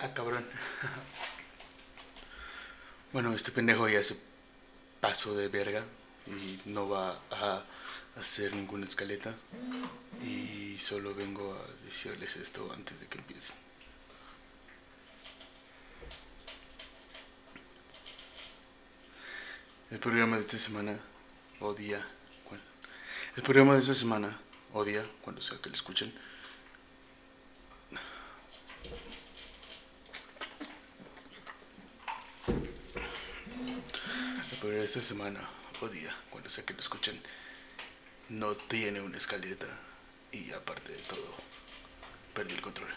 Ah, cabrón. Bueno, este pendejo ya se pasó de verga y no va a hacer ninguna escaleta. Y solo vengo a decirles esto antes de que empiecen. El programa de esta semana o día. bueno, el programa de esta semana o día, cuando sea que lo escuchen. De esta semana o cuando sea que lo escuchen, no tiene una escaleta y aparte de todo, perdí el control.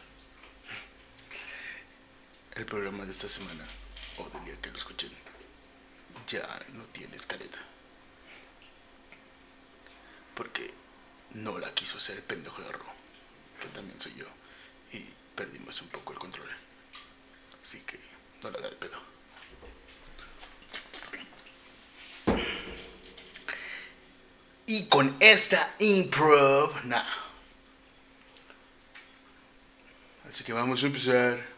El programa de esta semana o del día que lo escuchen ya no tiene escaleta. Porque no la quiso hacer el pendejo de Ro, que también soy yo, y perdimos un poco el control. Así que no la haga de pedo. Y con esta improv, nada. Así que vamos a empezar.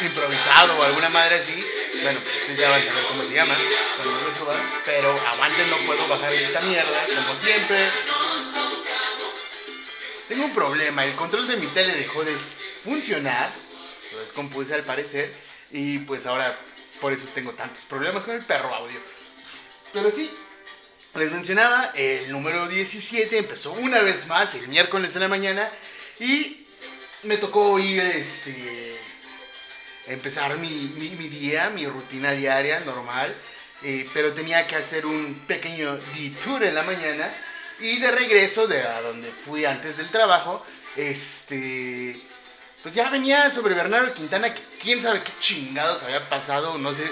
Improvisado o alguna madre así. Bueno, ustedes ya van a saber cómo se llama. Pero aguanten, no puedo bajar esta mierda, como siempre. Tengo un problema, el control de mi tele dejó de funcionar, lo descompuse al parecer, y pues ahora por eso tengo tantos problemas con el perro audio. Pero sí, les mencionaba, el número 17 empezó una vez más el miércoles de la mañana y me tocó ir, este, empezar mi, mi- día, mi rutina diaria normal, eh, pero tenía que hacer un pequeño detour en la mañana y de regreso de a donde fui antes del trabajo, este, pues ya venía sobre Bernardo Quintana, que quién sabe qué chingados había pasado, no sé,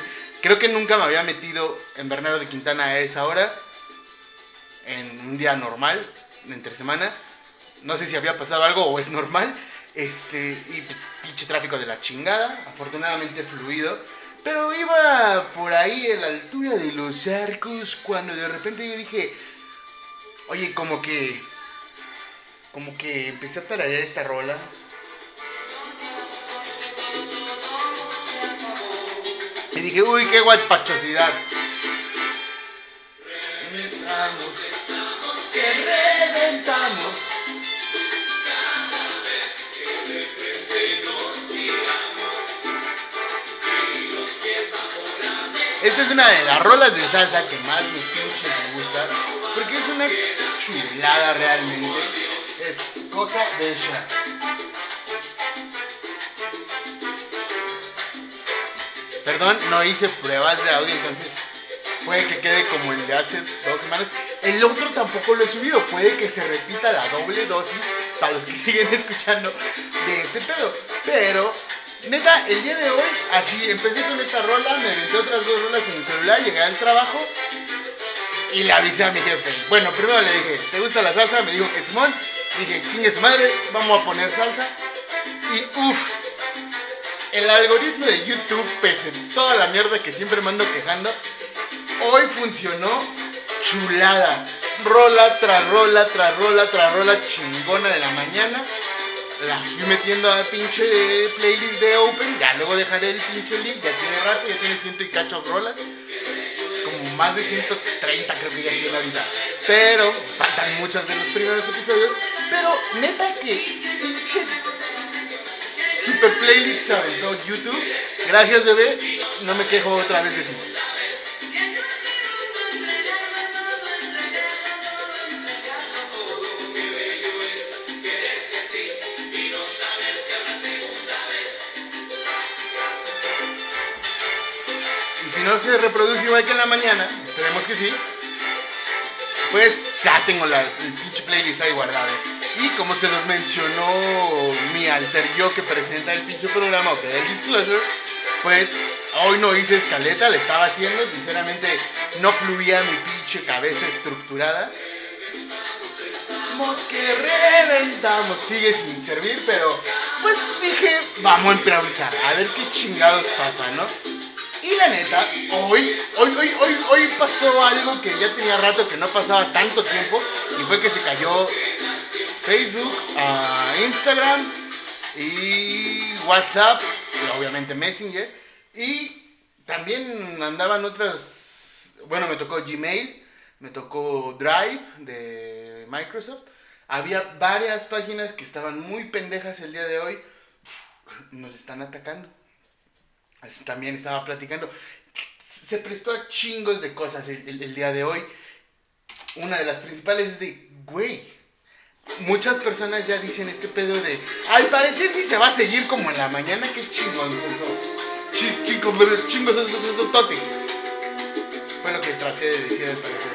creo que nunca me había metido en Bernardo de Quintana a esa hora, en un día normal, entre semana, no sé si había pasado algo o es normal, este, y pues pinche tráfico de la chingada, afortunadamente fluido, pero iba por ahí a la altura de los arcos cuando de repente yo dije, oye, como que, como que empecé a tararear esta rola. Y dije, uy, qué guapachosidad. Reventamos, que reventamos. Esta es una de las rolas de salsa que más me pinche me gusta. Porque es una chulada realmente. Es cosa de ella. perdón, no hice pruebas de audio, entonces puede que quede como el de hace dos semanas. El otro tampoco lo he subido, puede que se repita la doble dosis para los que siguen escuchando de este pedo. Pero, neta, el día de hoy, así, empecé con esta rola, me metí otras dos rolas en el celular, llegué al trabajo y le avisé a mi jefe. Bueno, primero le dije, ¿te gusta la salsa? Me dijo que Simón. Dije, chingue su madre, vamos a poner salsa. Y uff, el algoritmo de YouTube, pese a toda la mierda que siempre me ando quejando, hoy funcionó chulada. Rola tras rola, tras rola, tras rola chingona de la mañana. La fui metiendo a pinche playlist de Open. Ya luego dejaré el pinche link. Ya tiene rato, ya tiene ciento y cacho rolas. Como más de 130 creo que ya tiene ahorita. Pero pues, faltan muchas de los primeros episodios. Pero neta que pinche super playlist se aventó YouTube. Gracias bebé. No me quejo otra vez de ti. No se reproduce igual que en la mañana, esperemos que sí, pues ya tengo la, pinche playlist ahí guardada. Y como se los mencionó mi alter yo que presenta el pinche programa o que da el disclosure, pues hoy no hice escaleta, la estaba haciendo, sinceramente no fluía mi pinche cabeza estructurada. Que reventamos, sigue sin servir, pero pues dije, vamos a improvisar, a ver qué chingados pasa, ¿no? Y la neta, hoy, hoy, hoy, hoy, hoy pasó algo que ya tenía rato que no pasaba tanto tiempo y fue que se cayó Facebook, a Instagram y WhatsApp, y obviamente Messenger y también andaban otras, bueno, me tocó Gmail, me tocó Drive de Microsoft. Había varias páginas que estaban muy pendejas el día de hoy. Nos están atacando. También estaba platicando. Se prestó a chingos de cosas el, día de hoy. Una de las principales es de, güey, muchas personas ya dicen este pedo de, al parecer sí se va a seguir como en la mañana, qué chingón es eso. Chi- chi- Chingos es eso, tote. Fue lo que traté de decir al parecer.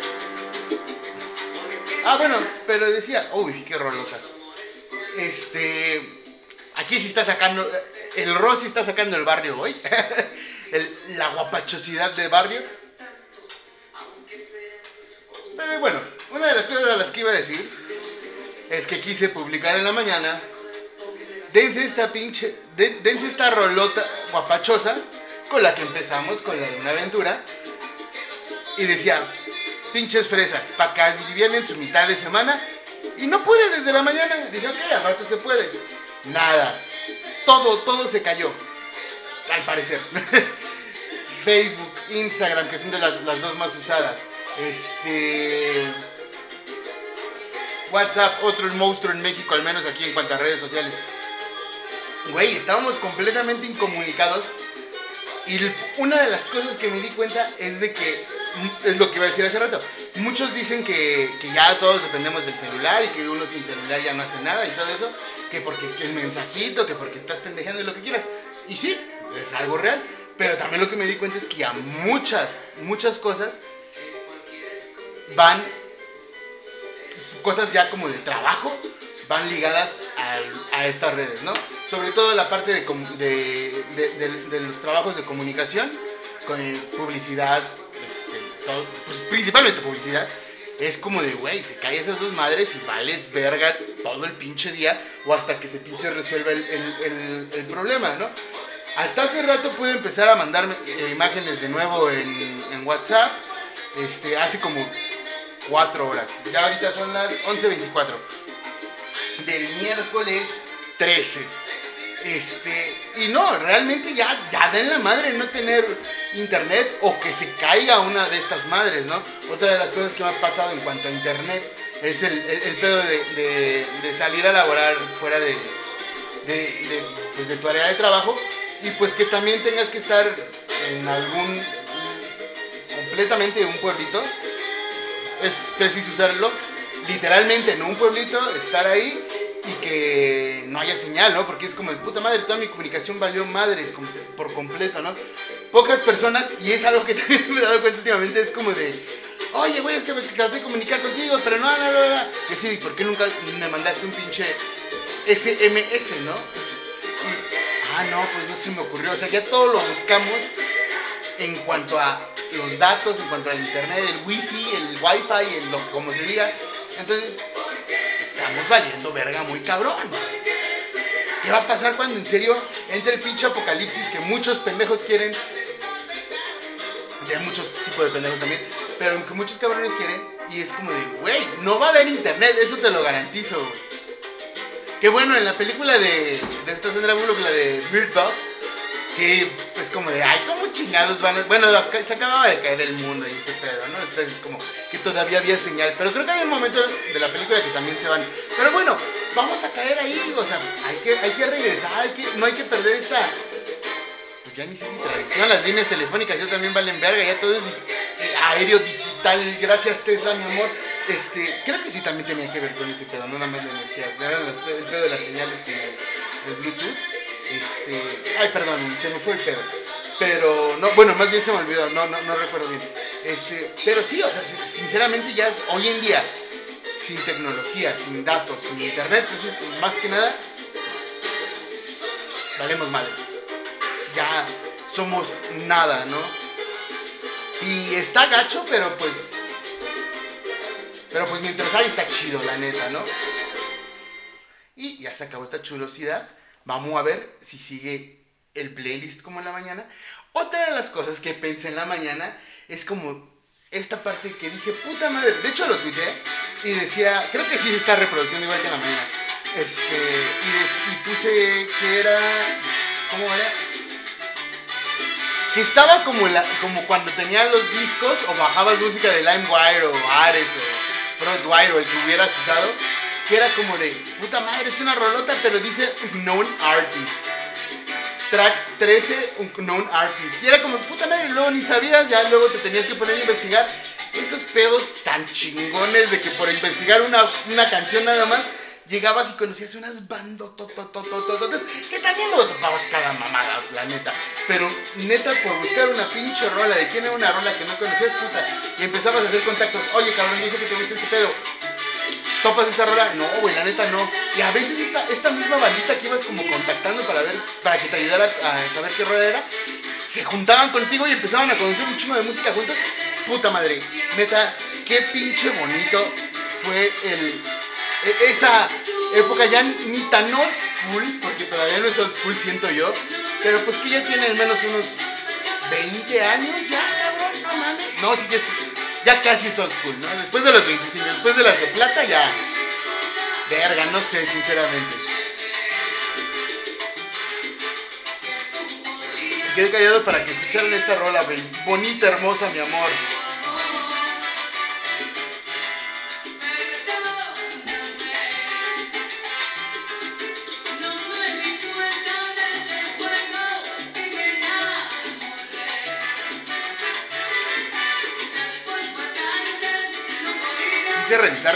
Ah, bueno, pero decía, uy, qué rolota. Este, aquí sí está sacando, el Rosy está sacando el barrio hoy. La guapachosidad de barrio. Pero bueno, una de las cosas a las que iba a decir es que quise publicar en la mañana. Dense esta pinche, de- dense esta rolota guapachosa con la que empezamos, con la de una aventura. Y decía, pinches fresas, para que alivianen su mitad de semana. Y no pude desde la mañana. Dije, ok, al rato se puede. Nada. Todo, todo se cayó. Al parecer. Facebook, Instagram, que son de las, las dos más usadas. Este. WhatsApp, otro monstruo en México, al menos aquí en cuanto a redes sociales. Güey, estábamos completamente incomunicados. Y una de las cosas que me di cuenta es de que, es lo que iba a decir hace rato, muchos dicen que, que ya todos dependemos del celular y que uno sin celular ya no hace nada y todo eso, que porque que el mensajito, que porque estás pendejando y lo que quieras. Y sí, es algo real, pero también lo que me di cuenta es que a muchas, muchas cosas van, cosas ya como de trabajo, van ligadas a, estas redes, ¿no? Sobre todo la parte de, de, de- los trabajos de comunicación, con publicidad, este, pues principalmente publicidad. Es como de, güey, se caen esas dos madres y vales verga todo el pinche día o hasta que se pinche resuelva el, el- problema, ¿no? Hasta hace rato pude empezar a mandarme eh, imágenes de nuevo en, en WhatsApp. Este, hace como cuatro horas. Ya ahorita son las 11.24 del miércoles 13. Este, y no, realmente ya, ya da en la madre no tener internet o que se caiga una de estas madres, ¿no? Otra de las cosas que me ha pasado en cuanto a internet es el, el- pedo de, de- salir a laborar fuera de, de, pues, de tu área de trabajo y pues que también tengas que estar en algún completamente un pueblito es preciso usarlo literalmente en un pueblito, estar ahí y que no haya señal, ¿no? Porque es como de puta madre, toda mi comunicación valió madres por completo, ¿no? pocas personas, y es algo que también me he dado cuenta últimamente, es como de, oye, güey, es que traté de comunicar contigo, pero no, no, no, no. Y así, ¿por qué nunca me mandaste un pinche SMS, no? Y, ah, no, pues no se me ocurrió. O sea, ya todo lo buscamos en cuanto a los datos, en cuanto al internet, el wifi, el wifi, el lo como se diga. Entonces, estamos valiendo verga muy cabrón. ¿Qué va a pasar cuando en serio entre el pinche apocalipsis que muchos pendejos quieren? De muchos tipos de pendejos también. Pero que muchos cabrones quieren. Y es como de, güey, no va a haber internet, eso te lo garantizo. Que bueno, en la película de, de esta Sandra Bullock, la de Bird Dogs, sí, es como de, ay, ¿cómo chingados van? Bueno, se acababa de caer el mundo y ese pedo, ¿no? Es como que todavía había señal. Pero creo que hay un momento de la película que también se van. Pero bueno, vamos a caer ahí, o sea, hay que, hay que regresar, hay que, no hay que perder esta... Pues ya ni sé si tradición, las líneas telefónicas ya también valen verga, ya todo es aéreo digital, gracias Tesla, mi amor. Este, creo que sí también tenía que ver con ese pedo, no nada más la energía, las- el pedo de las señales como el Bluetooth. Este, ay, perdón, se me fue el pedo. Pero, no, bueno, más bien se me olvidó, no, no, no recuerdo bien. Este, pero sí, o sea, sin- sinceramente ya es, hoy en día, sin tecnología, sin datos, sin internet, pues es- más que nada, valemos madres. Ya somos nada, ¿no? Y está gacho, pero pues. Pero pues mientras hay está chido, la neta, ¿no? Y ya se acabó esta chulosidad. Vamos a ver si sigue el playlist como en la mañana. Otra de las cosas que pensé en la mañana es como esta parte que dije, puta madre. De hecho lo tuiteé y decía, creo que sí se está reproduciendo igual que en la mañana. Este, y, puse que era. ¿Cómo era? Que estaba como, la, como cuando tenían los discos o bajabas música de LimeWire o Ares o Frostwire o el que hubieras usado. Que era como de, puta madre, es una rolota, pero dice Known Artist. Track 13, un Known Artist. Y era como, puta madre, luego ni sabías, ya luego te tenías que poner a investigar. Esos pedos tan chingones de que por investigar una, una canción nada más, llegabas y conocías unas bandotototototototas que también luego topabas cada mamada, la neta. Pero neta, por buscar una pinche rola de quién era una rola que no conocías, puta, y empezabas a hacer contactos. Oye, cabrón, yo sé que te gusta este pedo. ¿Topas esta rola? No, güey, la neta no. Y a veces esta, esta misma bandita que ibas como contactando para ver, para que te ayudara a saber qué rola era, se juntaban contigo y empezaban a conocer un chingo de música juntos. Puta madre, neta, qué pinche bonito fue el e- esa época ya ni tan old school, porque todavía no es old school, siento yo, pero pues que ya tiene al menos unos 20 años ya, cabrón, no mames. No, sí que es, ya casi es old school, ¿no? Después de los 25, después de las de plata ya, verga, no sé, sinceramente. Me quedé callado para que escucharan esta rola. Bonita, hermosa, mi amor.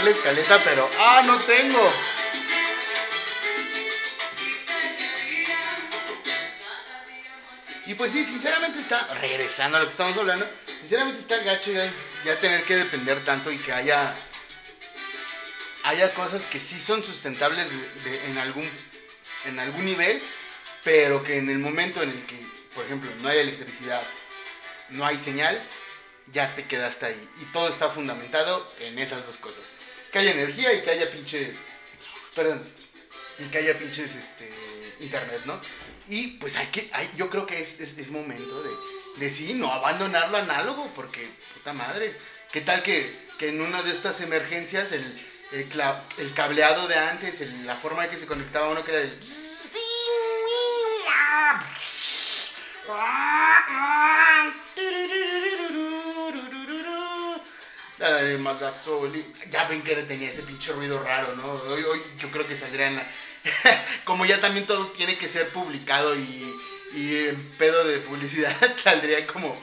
La escaleta, pero ¡ah, no tengo! y pues sí, sinceramente está, regresando a lo que estamos hablando, sinceramente está gacho ya, ya tener que depender tanto y que haya, haya cosas que sí son sustentables en, algún, en algún nivel, pero que en el momento en el que, por ejemplo, no hay electricidad, no hay señal, ya te quedaste ahí. Y todo está fundamentado en esas dos cosas. Que haya energía y que haya pinches... Perdón. Y que haya pinches este, internet, ¿no? Y pues hay que, hay, yo creo que es, es, es momento de, de sí, no abandonar lo análogo, porque, puta madre, ¿qué tal que, que en una de estas emergencias el, el, cableado de antes, la forma en que se conectaba uno que era el... La de más gasolina. Ya ven que tenía ese pinche ruido raro, ¿no? Hoy, hoy yo creo que saldría en la... Como ya también todo tiene que ser publicado y, y pedo de publicidad, saldría como...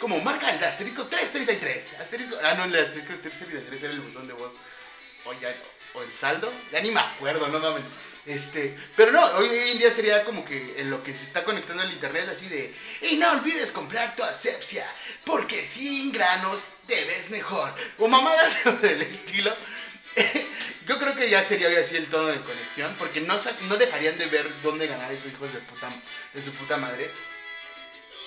Como marca el asterisco 333. Asterisco... Ah, no, el asterisco 333 era el buzón de voz. O, ya- o el saldo. Ya ni me acuerdo, no mames. Este, pero no, hoy en día sería como que en lo que se está conectando al internet así de, y no olvides comprar tu asepsia, porque sin granos te ves mejor. O mamadas del estilo. Yo creo que ya sería así el tono de conexión, porque no, no dejarían de ver dónde ganar esos hijos de, puta, de su puta madre.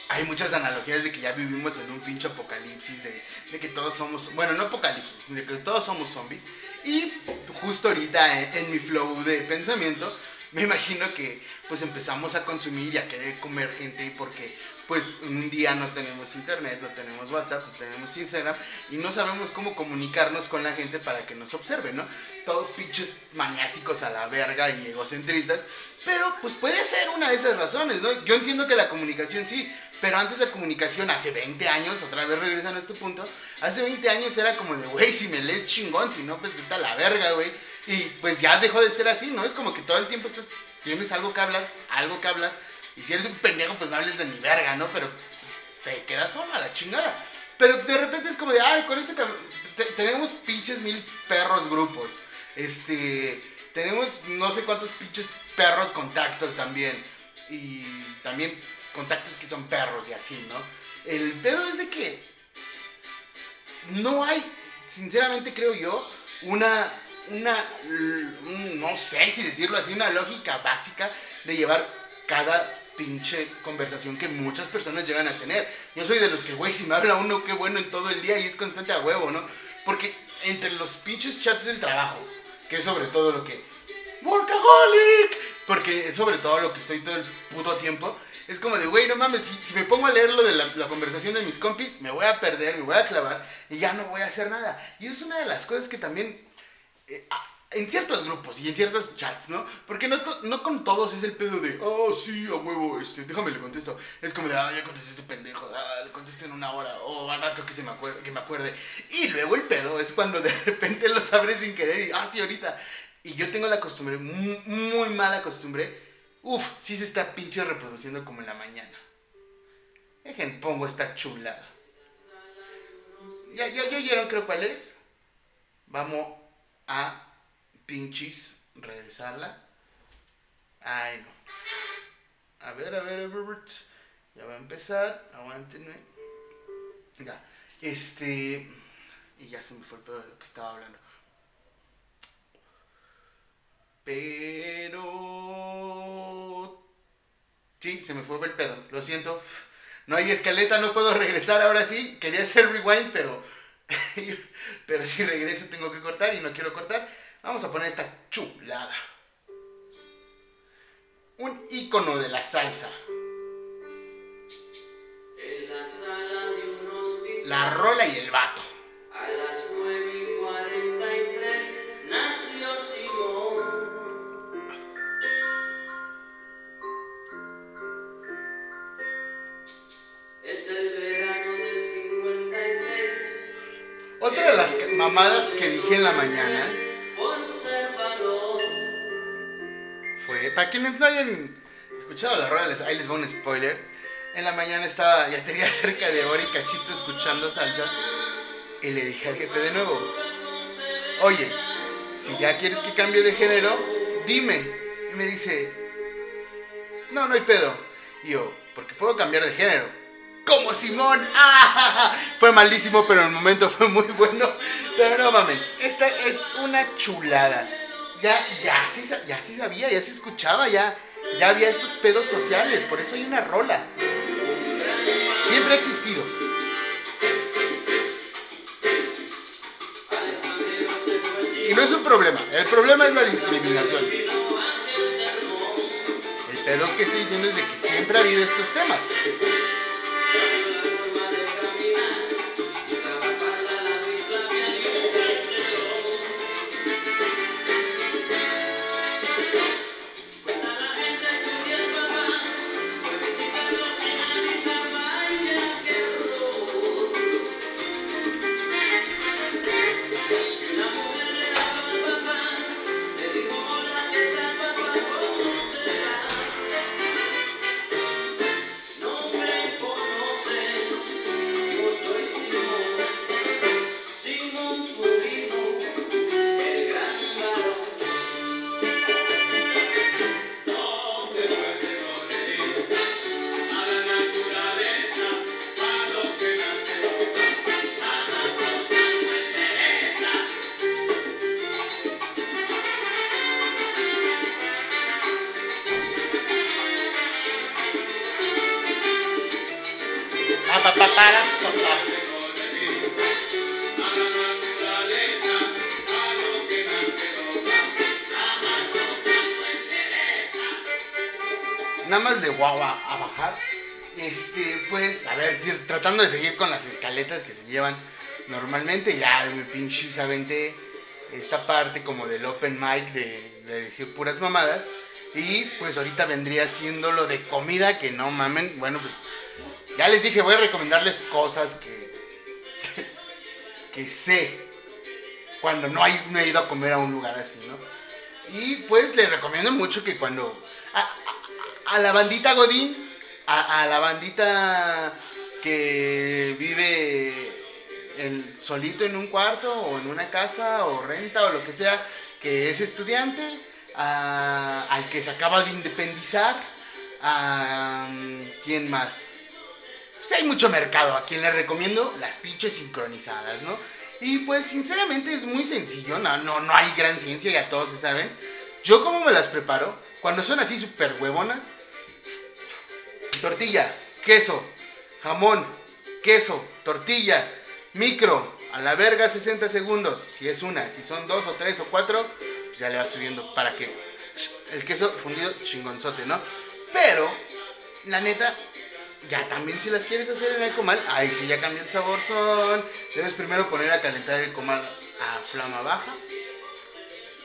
Hay muchas analogías de que ya vivimos en un pinche apocalipsis, de, de que todos somos, bueno, no apocalipsis, de que todos somos zombies. Y justo ahorita en, en mi flow de pensamiento, me imagino que pues empezamos a consumir y a querer comer gente porque pues un día no tenemos internet, no tenemos WhatsApp, no tenemos Instagram y no sabemos cómo comunicarnos con la gente para que nos observe, ¿no? Todos pinches maniáticos a la verga y egocentristas, pero pues puede ser una de esas razones, ¿no? Yo entiendo que la comunicación sí, pero antes la comunicación, hace 20 años, otra vez regresando a este punto, hace 20 años era como de, güey, si me lees chingón, si no, pues vete a la verga, güey. Y pues ya dejó de ser así, ¿no? Es como que todo el tiempo estás, tienes algo que hablar, algo que hablar. Y si eres un pendejo, pues no hables de ni verga, ¿no? Pero pues, te quedas solo a la chingada. Pero de repente es como de, ay, con este te- tenemos pinches mil perros grupos. Este, tenemos no sé cuántos pinches perros contactos también. Y también contactos que son perros y así, ¿no? El pedo es de que no hay, sinceramente creo yo, una, una, un- no sé si decirlo así, una lógica básica de llevar cada pinche conversación que muchas personas llegan a tener. Yo soy de los que, güey, si me habla uno, qué bueno en todo el día y es constante a huevo, ¿no? Porque entre los pinches chats del trabajo, que es sobre todo lo que... ¡Workaholic! Porque es sobre todo lo que estoy todo el puto tiempo. Es como de, güey, no mames, si, me pongo a leer lo de la, conversación de mis compis, me voy a perder, me voy a clavar y ya no voy a hacer nada. Y es una de las cosas que también eh, ah, en ciertos grupos y en ciertos chats, ¿no? Porque no, no con todos es el pedo de, oh, sí, a huevo, este, déjame le contesto. Es como de, ah, ya contesté este pendejo, ah, le contesto en una hora, o al rato que, se me acuer- que me acuerde. Y luego el pedo es cuando de repente los abres sin querer y, ah, sí, ahorita. Y yo tengo la costumbre, muy mala costumbre, uff, sí se está pinche reproduciendo como en la mañana. Dejen, pongo esta chulada. Ya, ya, ya oyeron, creo cuál es. Vamos a pinches regresarla. Ay, no. A ver, a ver, Robert. Ya va a empezar. Aguántenme. Ya. Este. Y ya se me fue el pedo de lo que estaba hablando. Pero. Sí, se me fue el pedo. Lo siento. No hay escaleta, no puedo regresar ahora sí. Quería hacer rewind, pero. pero si regreso tengo que cortar y no quiero cortar. Vamos a poner esta chulada. Un icono de la salsa. En la sala de un hospital, La rola y el vato. Otra de las mamadas que dije en la mañana fue, para quienes no hayan escuchado la rola, ahí les va un spoiler. En la mañana estaba, ya tenía cerca de hora y cachito escuchando salsa. Y le dije al jefe de nuevo, oye, si ya quieres que cambie de género, dime. Y me dice, no, no hay pedo. Y yo, porque puedo cambiar de género. Como Simón. ¡Ah! Fue malísimo, pero en el momento fue muy bueno. Pero no mamen, esta es una chulada. Ya, ya, sí, ya sí sabía, ya se escuchaba, ya, ya había estos pedos sociales, por eso hay una rola. Siempre ha existido. Y no es un problema, el problema es la discriminación. El pedo que estoy diciendo es de que siempre ha habido estos temas. No me de seguir con las escaletas que se llevan normalmente, ya me pinches aventé esta parte como del open mic de, de decir puras mamadas. Y pues ahorita vendría siendo lo de comida, que no mamen. Bueno, pues ya les dije, voy a recomendarles cosas que, que sé cuando no, hay, no he ido a comer a un lugar así, ¿no? Y pues les recomiendo mucho que cuando a, la bandita Godín, a la bandita que vive el, solito en un cuarto o en una casa o renta o lo que sea, que es estudiante, al que se acaba de independizar, a quién más. Pues hay mucho mercado, a quien les recomiendo las pinches sincronizadas, ¿no? Y pues sinceramente es muy sencillo, no, no, no hay gran ciencia, ya todos se saben. Yo como me las preparo, cuando son así súper huevonas, tortilla, queso, jamón, queso, tortilla, micro, a la verga 60 segundos, si es una, si son dos o tres o cuatro, pues ya le vas subiendo para que el queso fundido chingonzote, ¿no? Pero, la neta, ya también si las quieres hacer en el comal, ahí sí ya cambia el sabor son. Debes primero poner a calentar el comal a flama baja.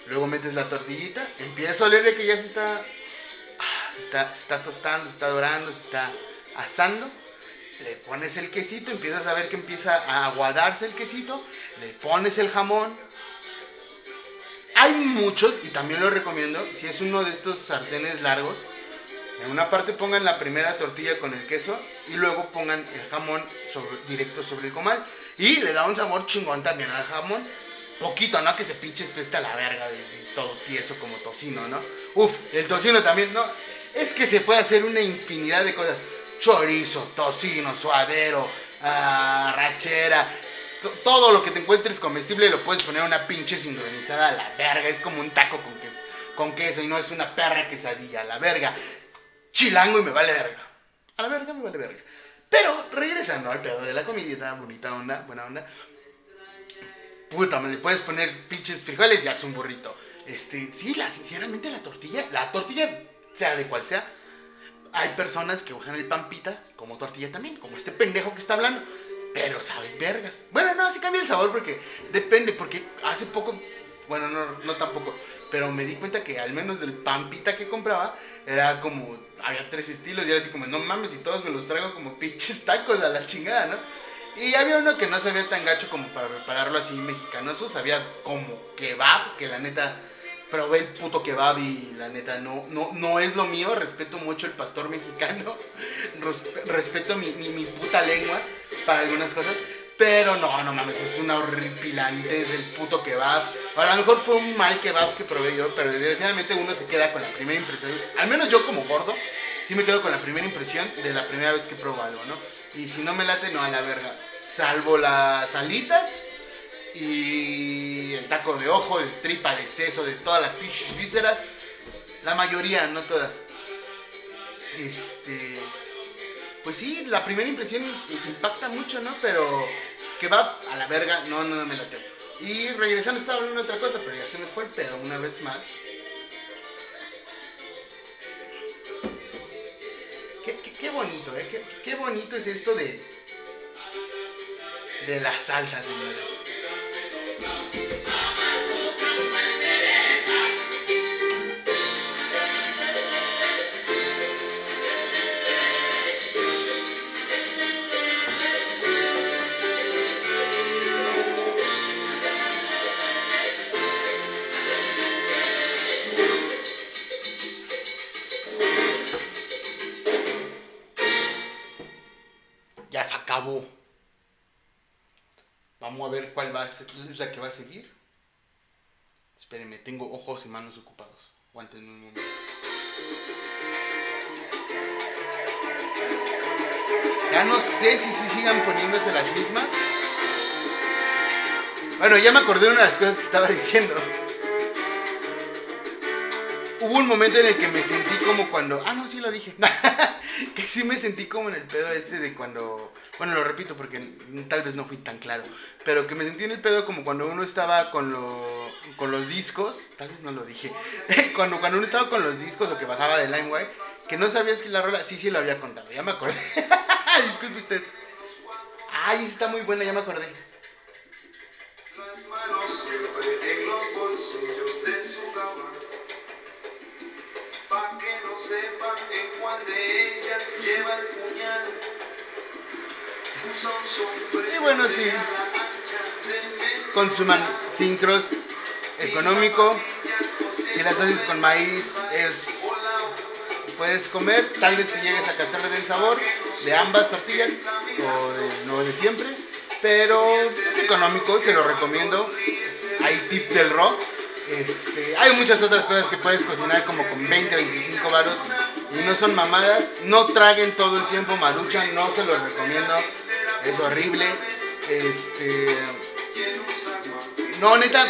Luego metes la tortillita, empieza a olerle que ya se está, ah, se está, se está tostando, se está dorando, se está asando. Le pones el quesito, empiezas a ver que empieza a aguadarse el quesito, le pones el jamón. Hay muchos, y también lo recomiendo, si es uno de estos sartenes largos, en una parte pongan la primera tortilla con el queso y luego pongan el jamón sobre- directo sobre el comal. Y le da un sabor chingón también al jamón. Poquito, ¿no? Que se pinche esto está la verga, todo tieso como tocino, ¿no? Uf, el tocino también, ¿no? Es que se puede hacer una infinidad de cosas. Chorizo, tocino, suadero, rachera. to- Todo lo que te encuentres comestible lo puedes poner una pinche sincronizada a la verga. Es como un taco con queso, con queso y no es una perra quesadilla, a la verga chilango y me vale verga. A la verga me vale verga. Pero regresando al pedo de la comidita, bonita onda, buena onda. Puta, me le puedes poner pinches frijoles, ya es un burrito. Este, sí, la, sinceramente la tortilla, la tortilla, sea de cual sea, hay personas que usan el pampita como tortilla también, como este pendejo que está hablando. Pero sabe vergas. Bueno, no, sí cambia el sabor porque depende, porque hace poco, bueno, no, no tampoco, pero me di cuenta que al menos del pampita que compraba era como, había tres estilos y era así como, no mames, y todos me los traigo como pinches tacos a la chingada, ¿no? Y había uno que no sabía tan gacho como para prepararlo así mexicanoso, sabía como kebab, que la neta probé el puto kebab y la neta no, no, no es lo mío, respeto mucho el pastor mexicano, respe- respeto mi, mi, mi puta lengua para algunas cosas, pero no, no mames, es una horripilante, el puto kebab. A lo mejor fue un mal kebab que probé yo, pero desgraciadamente uno se queda con la primera impresión, al menos yo como gordo, sí me quedo con la primera impresión de la primera vez que pruebo algo, ¿no? Y si no me late, no a la verga. Salvo las alitas y el taco de ojo, de tripa, de seso, de todas las pinches vísceras. La mayoría, no todas. Este. Pues sí, la primera impresión impacta mucho, ¿no? Pero kebab a la verga, no, no, no me late. Y regresando estaba hablando de otra cosa, pero ya se me fue el pedo una vez más. Qué, qué- qué bonito, ¿eh? Qué, qué bonito es esto de. de la salsa, señores. Ya cuál va a ser, es la que va a seguir. Espérenme, tengo ojos y manos ocupados. Aguanten un momento. Ya no sé si, si sigan poniéndose las mismas. Bueno, ya me acordé de una de las cosas que estaba diciendo. Hubo un momento en el que me sentí como cuando. Ah, no, sí lo dije. que sí me sentí como en el pedo este de cuando, bueno, lo repito porque tal vez no fui tan claro, pero que me sentí en el pedo como cuando uno estaba con, lo- con los discos, tal vez no lo dije, cuando, cuando uno estaba con los discos o que bajaba de LimeWire, que no sabías que la rola, sí, sí lo había contado, ya me acordé. Disculpe usted. Ay, está muy buena, ya me acordé. Las manos en los bolsillos de su cama. Pa' que no sepan en cuál de lleva el puñal. Usa un sombrero Y bueno, sí. Consuman sincros, económico. Si las haces con maíz, es puedes comer, tal vez te llegues a castrarle del sabor de ambas tortillas o de, no de siempre, pero pues, es económico, se lo recomiendo. Hay tip del ro. Este, hay muchas otras cosas que puedes cocinar como con 20, 25 varos y no son mamadas. No traguen todo el tiempo maruchan, no se los recomiendo. Es horrible. Este, no, neta,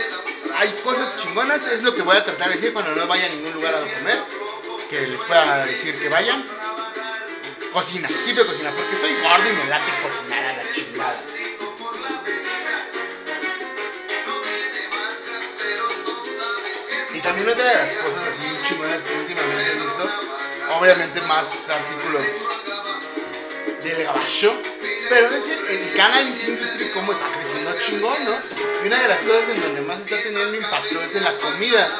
hay cosas chingonas, es lo que voy a tratar de decir cuando no vaya a ningún lugar a comer, que les pueda decir que vayan. Cocina, tipo de cocina, porque soy gordo y me late cocinar a la chingada. Y también otra de las cosas así muy chingonas que últimamente he visto, obviamente más artículos del gabacho, pero es el, el cannabis industry cómo está creciendo chingón, ¿no? Y una de las cosas en donde más está teniendo impacto es en la comida.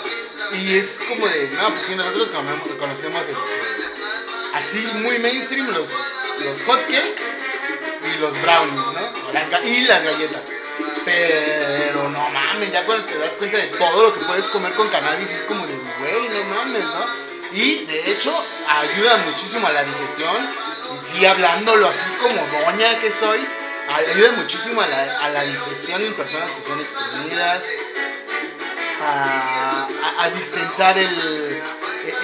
Y es como de, no, pues sí, nosotros comemos- conocemos este, así muy mainstream los, los hot cakes y los brownies, ¿no? Las y las galletas. Pero no mames, ya cuando te das cuenta de todo lo que puedes comer con cannabis es como de, güey, no mames, ¿no? Y de hecho ayuda muchísimo a la digestión. Y sí, hablándolo así como doña que soy, ayuda muchísimo a la, a la digestión en personas que son extremidas. A, a- distensar el,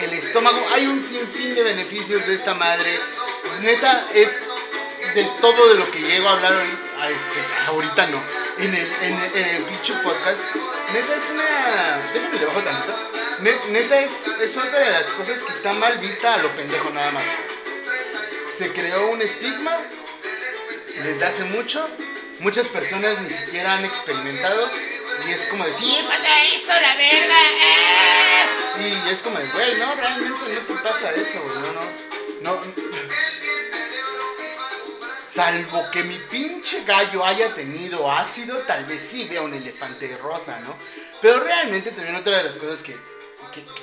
el estómago. Hay un sinfín de beneficios de esta madre. Neta, es de todo de lo que llego a hablar ahorita, este, ahorita no, en el, en el, en pinche podcast, neta es una, déjenme le bajo tantito, Ne- neta es, es otra de las cosas que está mal vista a lo pendejo nada más. Se creó un estigma desde hace mucho, muchas personas ni siquiera han experimentado y es como decir, sí, pasa esto, la verga, ah". y es como de, güey, no, realmente no te pasa eso, güey, no, no, no, Salvo que mi pinche gallo haya tenido ácido, tal vez sí vea un elefante rosa, ¿no? Pero realmente también otra de las cosas que,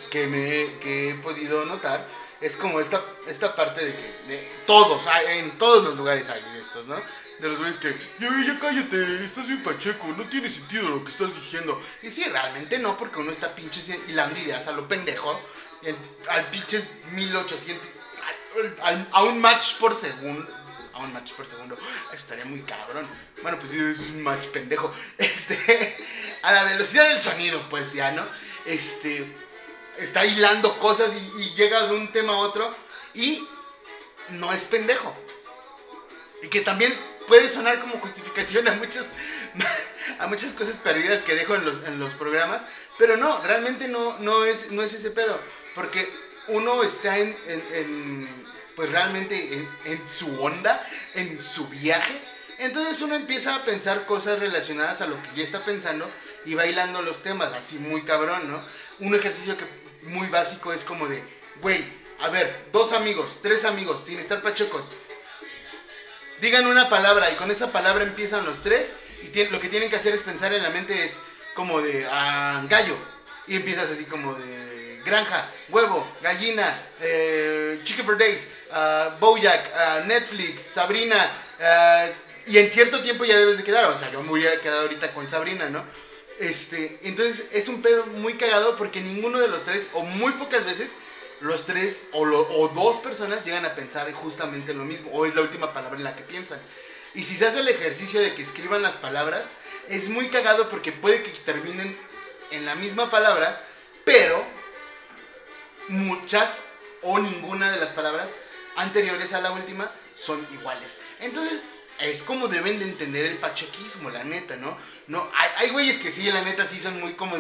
que, me, que he podido notar es como esta, esta parte de que todos, en todos los lugares hay estos, ¿no? De los güeyes que, ya, ya cállate, estás bien pacheco, no tiene sentido lo que estás diciendo. Y sí, realmente no, porque uno está pinches hilando ideas a lo pendejo, en- al pinches 1800, al- al- a un match por segundo, a un match por segundo. Estaría muy cabrón. Bueno, pues sí, es un match pendejo. Este, a la velocidad del sonido, pues ya, ¿no? Este, está hilando cosas y, llega de un tema a otro y no es pendejo. Y que también puede sonar como justificación a muchas, a muchas cosas perdidas que dejo en los, en los programas. Pero no, realmente no, no, es, no es ese pedo. Porque uno está en, en- en, pues realmente en, en su onda, en su viaje. Entonces uno empieza a pensar cosas relacionadas a lo que ya está pensando y bailando los temas, así muy cabrón, ¿no? Un ejercicio que muy básico es como de, güey, a ver, dos amigos, tres amigos, sin estar pachecos, digan una palabra y con esa palabra empiezan los tres y lo que tienen que hacer es pensar en la mente es como de ah, gallo y empiezas así como de granja, huevo, gallina, eh, Chicken for Days, ah, Bojack, ah, Netflix, Sabrina ah, y en cierto tiempo ya debes de quedar, o sea, yo me hubiera quedado ahorita con Sabrina, ¿no? Este, entonces es un pedo muy cagado porque ninguno de los tres, o muy pocas veces, los tres o, o dos personas llegan a pensar justamente lo mismo, o es la última palabra en la que piensan. Y si se hace el ejercicio de que escriban las palabras, es muy cagado porque puede que terminen en la misma palabra, pero muchas o ninguna de las palabras anteriores a la última son iguales. Entonces, es como deben de entender el pachequismo, la neta, ¿no? No, hay, hay güeyes que sí, la neta, sí son muy, como,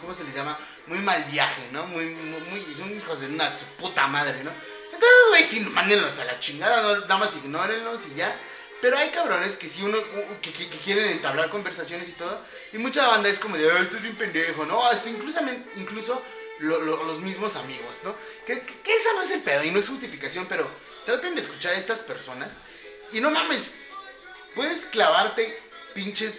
¿cómo se les llama? Muy mal viaje, ¿no? Muy, muy, son hijos de una su puta madre, ¿no? Entonces, güey, sí, mándenlos a la chingada, no, nada más ignórenlos y ya. Pero hay cabrones que sí uno que, que- que quieren entablar conversaciones y todo. Y mucha banda es como de, "Ay, esto es bien pendejo, ¿no? Hasta incluso, incluso lo- lo- los mismos amigos, ¿no? Que esa no es el pedo y no es justificación, pero traten de escuchar a estas personas. Y no mames, puedes clavarte pinches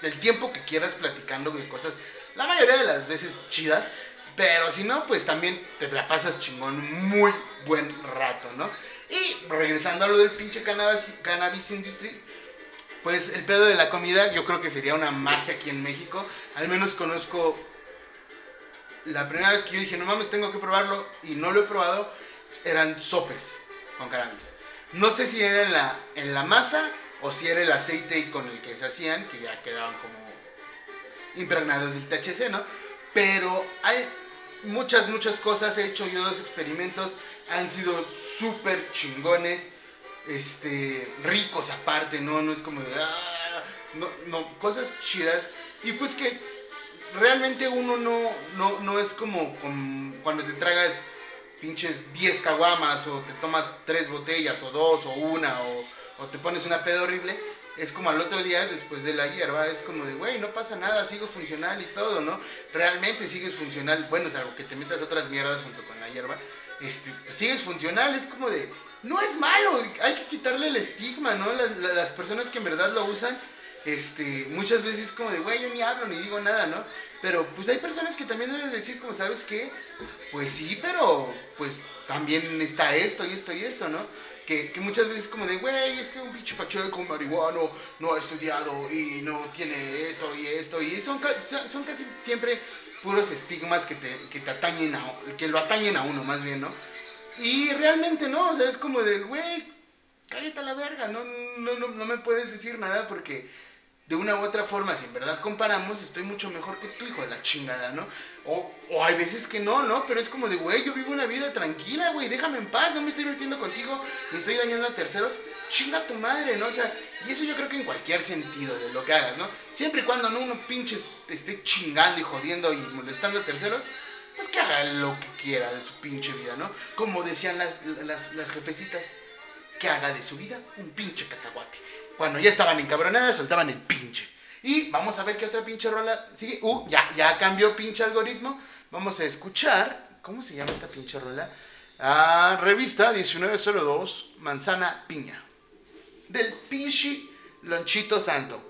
del tiempo que quieras platicando de cosas, la mayoría de las veces chidas, pero si no, pues también te la pasas chingón, muy buen rato, ¿no? Y regresando a lo del pinche cannabis, cannabis industry, pues el pedo de la comida yo creo que sería una magia aquí en México, al menos conozco la primera vez que yo dije, no mames, tengo que probarlo y no lo he probado, eran sopes con cannabis. No sé si era la, en la masa o si era el aceite con el que se hacían, que ya quedaban como impregnados del THC, ¿no? Pero hay muchas, muchas cosas. He hecho yo dos experimentos. Han sido súper chingones. Este, ricos aparte, ¿no? No es como de... "Ah", no, no, cosas chidas. Y pues que realmente uno no, no, no es como, como cuando te tragas pinches 10 caguamas o te tomas 3 botellas o 2 o una o, o te pones una pedo horrible. Es como al otro día después de la hierba, es como de, güey, no pasa nada, sigo funcional y todo, ¿no? Realmente sigues funcional, bueno, salvo que te metas otras mierdas junto con la hierba, este, sigues funcional, es como de, no es malo, hay que quitarle el estigma, ¿no? Las, las- las personas que en verdad lo usan, este, muchas veces es como de, güey, yo ni hablo ni digo nada, ¿no? Pero pues hay personas que también deben decir, como sabes qué, pues sí, pero pues también está esto y esto y esto, ¿no? Que, muchas veces como de, güey, es que un bicho pacheco marihuano no ha estudiado y no tiene esto y esto y son, son casi siempre puros estigmas que te, que te atañen a, que lo atañen a uno más bien, ¿no? Y realmente no, o sea, es como de, güey, cállate a la verga, no, no, no, no me puedes decir nada porque de una u otra forma, si en verdad comparamos, estoy mucho mejor que tu hijo de la chingada, ¿no? O, o hay veces que no, ¿no? Pero es como de, güey, yo vivo una vida tranquila, güey, déjame en paz, no me estoy divirtiendo contigo, ni estoy dañando a terceros, chinga tu madre, ¿no? O sea, y eso yo creo que en cualquier sentido de lo que hagas, ¿no? Siempre y cuando no uno pinches te esté chingando y jodiendo y molestando a terceros, pues que haga lo que quiera de su pinche vida, ¿no? Como decían las, las, las jefecitas, que haga de su vida un pinche cacahuate. Cuando ya estaban encabronadas, soltaban el pinche. Y vamos a ver qué otra pinche rola sigue. Uh, ya, ya cambió pinche algoritmo. Vamos a escuchar. ¿Cómo se llama esta pinche rola? Ah, revista 1902, Manzana Piña. Del pinche Lonchito Santo.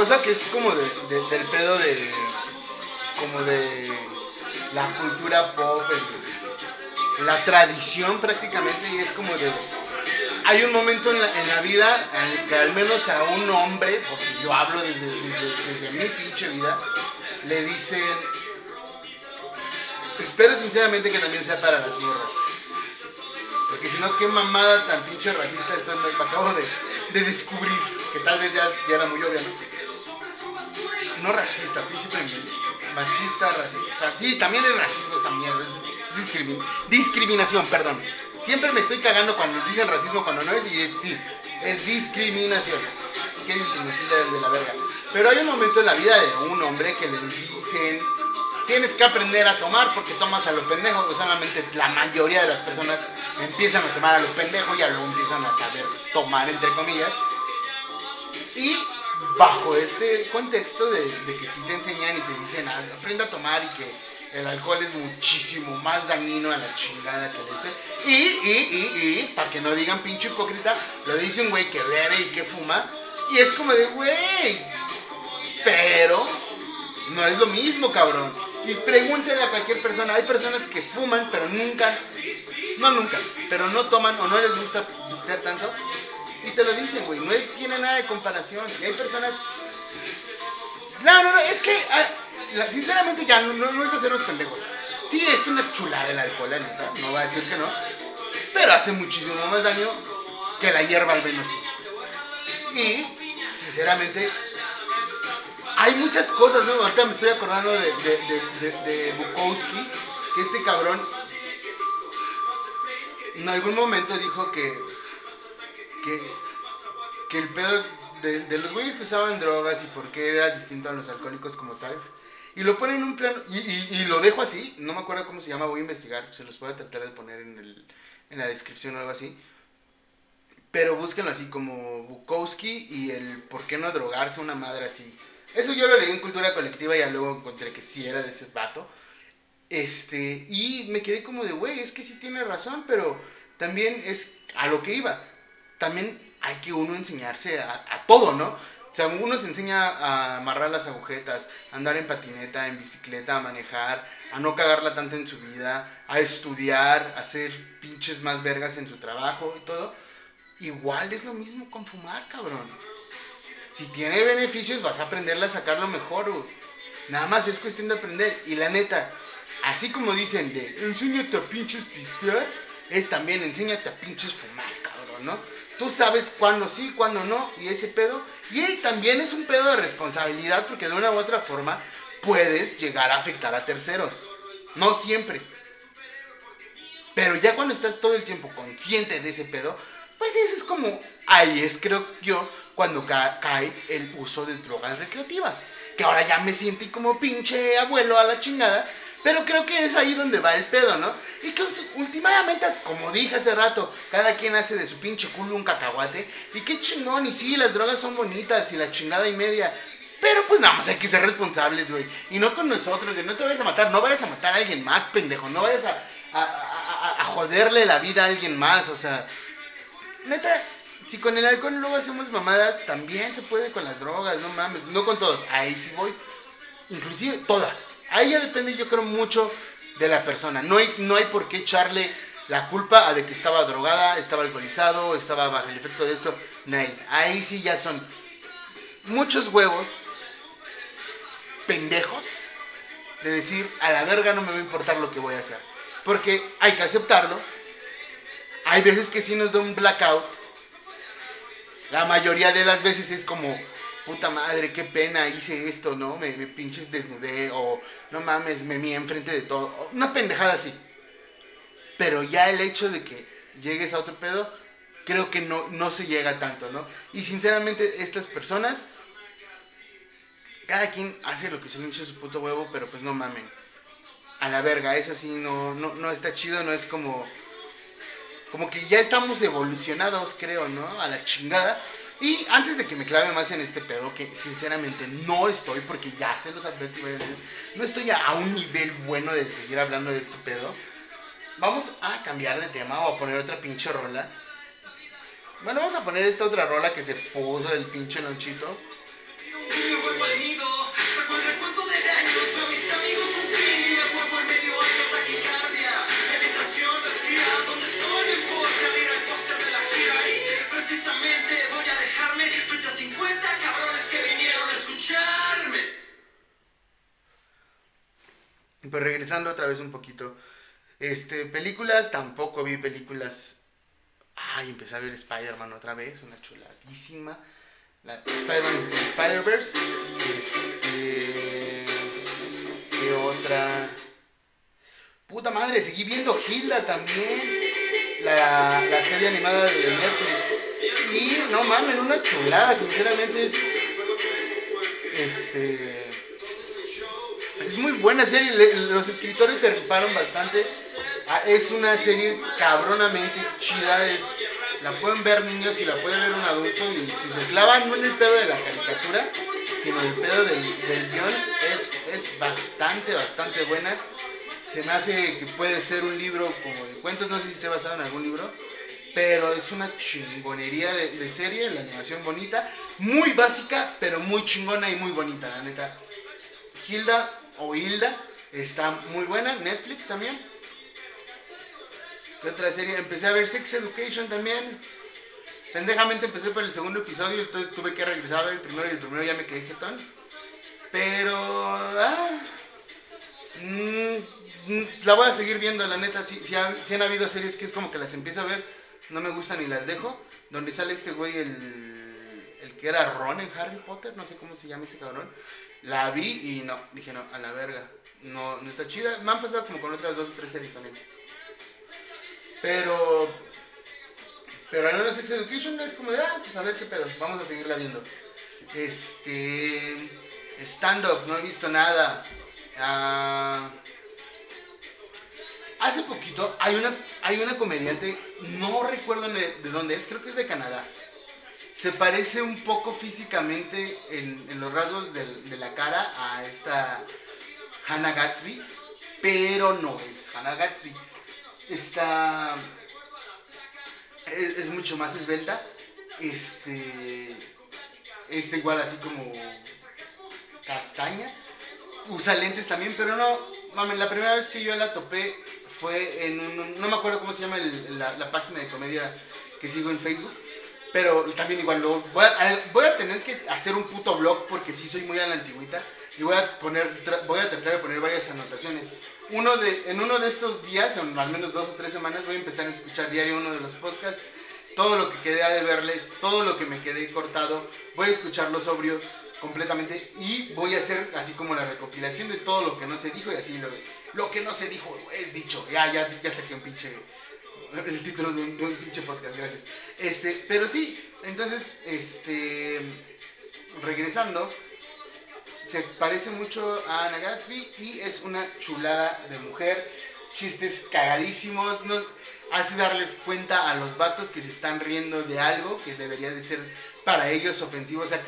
Cosa que es como de, de- del pedo de. como de. la cultura pop, la tradición prácticamente, y es como de. Hay un momento en la, en la vida en el que al menos a un hombre, porque yo hablo desde, desde, desde mi pinche vida, le dicen. Espero sinceramente que también sea para las morras. Porque si no, qué mamada tan pinche racista esto me acabo de, de descubrir. Que tal vez ya, ya era muy obvia, ¿no? No racista, pinche feminista. Machista, racista. Sí, también es racismo esta mierda. Es discrimin- discriminación, perdón. Siempre me estoy cagando cuando dicen racismo cuando no es y es sí. Es discriminación. Qué discriminación de, la verga. Pero hay un momento en la vida de un hombre que le dicen tienes que aprender a tomar porque tomas a lo pendejo. O solamente la mayoría de las personas empiezan a tomar a lo pendejo y ya luego empiezan a saber tomar, entre comillas. Y bajo este contexto de, que si te enseñan y te dicen "Ah, aprenda a tomar y que El alcohol es muchísimo más dañino a la chingada que el este. Y, y, y, y, para que no digan pinche hipócrita, lo dice un güey que bebe y que fuma. Y es como de, güey. Pero no es lo mismo, cabrón. Y pregúntele a cualquier persona. Hay personas que fuman, pero nunca, no nunca, pero no toman o no les gusta pistear tanto. Y te lo dicen, güey. No tiene nada de comparación. Y hay personas. No, no, no. Es que, ah, sinceramente, ya no, no, no es hacernos pendejos. Sí, es una chulada el alcohol, la. No voy a decir que no. Pero hace muchísimo más daño que la hierba al menos. Y, sinceramente, hay muchas cosas, ¿no? Ahorita me estoy acordando de, de- de Bukowski, que este cabrón en algún momento dijo que, que, que el pedo de, de los güeyes que usaban drogas y por qué era distinto a los alcohólicos como tal. Y lo pone en un plano, y, y- y lo dejo así, no me acuerdo cómo se llama, voy a investigar, se los puedo tratar de poner en, el, en la descripción o algo así. Pero búsquenlo así como Bukowski y el por qué no drogarse una madre así. Eso yo lo leí en Cultura Colectiva y ya luego encontré que sí era de ese vato. Este, y me quedé como de, güey, es que sí tiene razón, pero también es a lo que iba. También hay que uno enseñarse a, todo, ¿no? O sea, uno se enseña a amarrar las agujetas, a andar en patineta, en bicicleta, a manejar, a no cagarla tanto en su vida, a estudiar, a hacer pinches más vergas en su trabajo y todo. Igual es lo mismo con fumar, cabrón. Si tiene beneficios, vas a aprenderle a sacarlo mejor. Nada más es cuestión de aprender. Y la neta, así como dicen de enséñate a pinches pistear, es también enséñate a pinches fumar, cabrón, ¿no? Tú sabes cuándo sí, cuándo no, y ese pedo. Y también es un pedo de responsabilidad, porque de una u otra forma puedes llegar a afectar a terceros. No siempre. Pero ya cuando estás todo el tiempo consciente de ese pedo, pues ese es como, ahí es creo yo, cuando ca- cae el uso de drogas recreativas. Que ahora ya me siento como pinche abuelo a la chingada, pero creo que es ahí donde va el pedo, ¿no? Y que últimamente, como dije hace rato, cada quien hace de su pinche culo un cacahuate. Y qué chingón, y sí, las drogas son bonitas y la chingada y media. Pero pues nada más hay que ser responsables, güey. Y no con nosotros, de no te vayas a matar, no vayas a matar a alguien más, pendejo. No vayas a, a- a- a joderle la vida a alguien más, o sea. Neta, si con el alcohol luego hacemos mamadas, también se puede con las drogas, no mames. No con todos, ahí sí voy. Inclusive todas. Ahí ya depende, yo creo, mucho de la persona. No hay, no hay por qué echarle la culpa a de que estaba drogada, estaba alcoholizado, estaba bajo el efecto de esto. Nail. Ahí sí ya son muchos huevos pendejos de decir, a la verga no me va a importar lo que voy a hacer. Porque hay que aceptarlo. Hay veces que sí nos da un blackout. La mayoría de las veces es como, puta madre, qué pena, hice esto, ¿no? Me, pinches desnudé o no mames, me mié enfrente de todo. Una pendejada así. Pero ya el hecho de que llegues a otro pedo, creo que no, no se llega tanto, ¿no? Y sinceramente, estas personas, cada quien hace lo que se le hincha su puto huevo, pero pues no mamen. A la verga, eso sí, no, no, no está chido, no es como como que ya estamos evolucionados, creo, ¿no? A la chingada. Y antes de que me clave más en este pedo, que sinceramente no estoy, porque ya se los advertí varias veces, no estoy a, un nivel bueno de seguir hablando de este pedo. Vamos a cambiar de tema o a poner otra pinche rola. Bueno, vamos a poner esta otra rola que se puso del pinche lonchito. Pues regresando otra vez un poquito. Este, películas, tampoco vi películas. Ay, empecé a ver Spider-Man otra vez, una chuladísima. La Spider-Man into Spider-Verse. Este. ¿Qué otra? Puta madre, seguí viendo Hilda también. La, la serie animada de Netflix. Y no mames, una chulada, sinceramente es. Este. Es muy buena serie, los escritores se rifaron bastante. Ah, Es una serie cabronamente chida, es, la pueden ver niños y la puede ver un adulto y si se clavan no en el pedo de la caricatura, sino el pedo del, del guion, es, es bastante, bastante buena. Se me hace que puede ser un libro como de cuentos, no sé si esté basado en algún libro, pero es una chingonería de, de serie, la animación bonita, muy básica, pero muy chingona y muy bonita, la neta. Hilda o Hilda está muy buena, Netflix también. ¿Qué otra serie? Empecé a ver Sex Education también. Pendejamente empecé por el segundo episodio, entonces tuve que regresar a ver el primero y el primero ya me quedé jetón. Pero... ah, mm, mm, la voy a seguir viendo, la neta. Si, si, si han habido series que es como que las empiezo a ver, no me gustan y las dejo. Donde sale este güey, el, el que era Ron en Harry Potter, no sé cómo se llama ese cabrón. La vi y no, dije no, a la verga. No, no está chida. Me han pasado como con otras dos o tres series también. Pero. Pero al menos Sex Education es como de, ah, pues a ver qué pedo, vamos a seguirla viendo. Este. Stand-up, no he visto nada. Ah, hace poquito hay una, hay una comediante, no recuerdo de, de dónde es, creo que es de Canadá. Se parece un poco físicamente en, los rasgos de la cara a esta Hannah Gatsby, pero no es Hannah Gatsby. Está. Es, es mucho más esbelta. Este. Es igual así como. Castaña. Usa lentes también, pero no. Mames, la primera vez que yo la topé fue en un. No me acuerdo cómo se llama la, la página de comedia que sigo en Facebook. Pero también igual lo voy a, voy a tener que hacer un puto blog porque sí soy muy a la antigüita y voy a poner voy a tratar de poner varias anotaciones. Uno de en uno de estos días, en al menos dos o tres semanas voy a empezar a escuchar diario uno de los podcasts. Todo lo que quedé de verles, todo lo que me quedé cortado, voy a escucharlo sobrio completamente y voy a hacer así como la recopilación de todo lo que no se dijo y así lo, lo que no se dijo es dicho. Ya ya ya saqué un pinche el título de un, de un pinche podcast, gracias. Este, pero sí, entonces, este, regresando, se parece mucho a Anna Gatsby y es una chulada de mujer, chistes cagadísimos, no, hace darles cuenta a los vatos que se están riendo de algo que debería de ser para ellos ofensivo, o sea,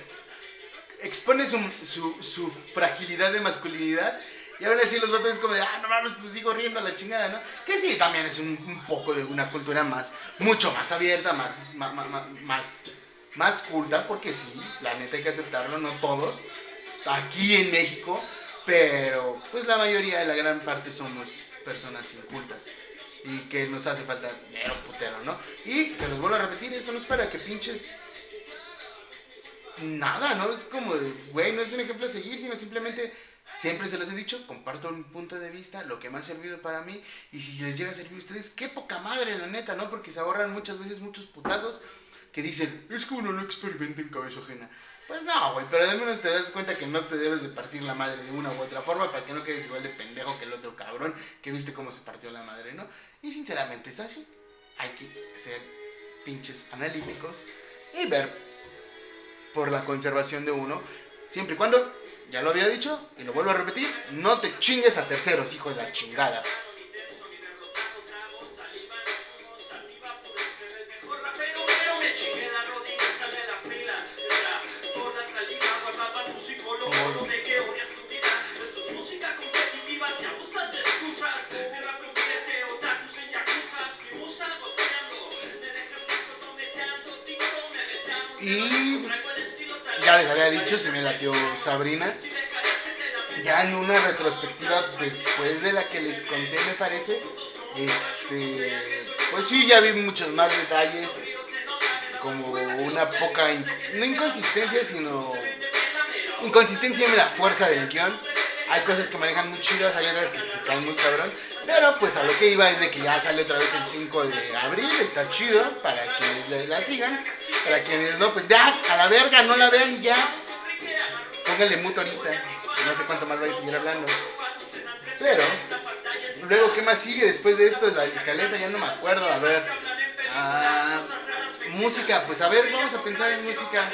expone su, su, su fragilidad de masculinidad y ahora sí los vatos es como de, ah, no mames, pues sigo riendo a la chingada, ¿no? Que sí, también es un, poco de una cultura más, mucho más abierta, más, ma- más, más culta, porque sí, la neta hay que aceptarlo, no todos, aquí en México, pero pues la mayoría, la gran parte somos personas incultas. Y que nos hace falta dinero putero, ¿no? Y se los vuelvo a repetir, eso no es para que pinches nada, ¿no? Es como, güey, no es un ejemplo a seguir, sino simplemente, siempre se los he dicho, comparto mi punto de vista, lo que me ha servido para mí, y si les llega a servir a ustedes, qué poca madre, la neta, ¿no? Porque se ahorran muchas veces muchos putazos que dicen, es que uno no experimenta en cabeza ajena. Pues no, güey, pero al menos te das cuenta que no te debes de partir la madre de una u otra forma para que no quedes igual de pendejo que el otro cabrón que viste cómo se partió la madre, ¿no? Y sinceramente es así. Hay que ser pinches analíticos y ver por la conservación de uno, siempre y cuando, ya lo había dicho y lo vuelvo a repetir, no te chingues a terceros, hijo de la chingada. Les había dicho, se me latió Sabrina. Ya en una retrospectiva después de la que les conté, me parece, este, pues sí, ya vi muchos más detalles, como una poca, no inconsistencia, sino inconsistencia en la fuerza del guion. Hay cosas que manejan muy chidas, hay otras que se caen muy cabrón. Pero pues a lo que iba es de que ya sale otra vez el 5 de abril, está chido para quienes le- la sigan. Para quienes no, pues ya, a la verga, no la vean y ya. Pónganle mute ahorita. No sé cuánto más vais a seguir hablando. Pero, luego, ¿qué más sigue después de esto? La escaleta, ya no me acuerdo. A ver. Ah, música, pues a ver, vamos a pensar en música.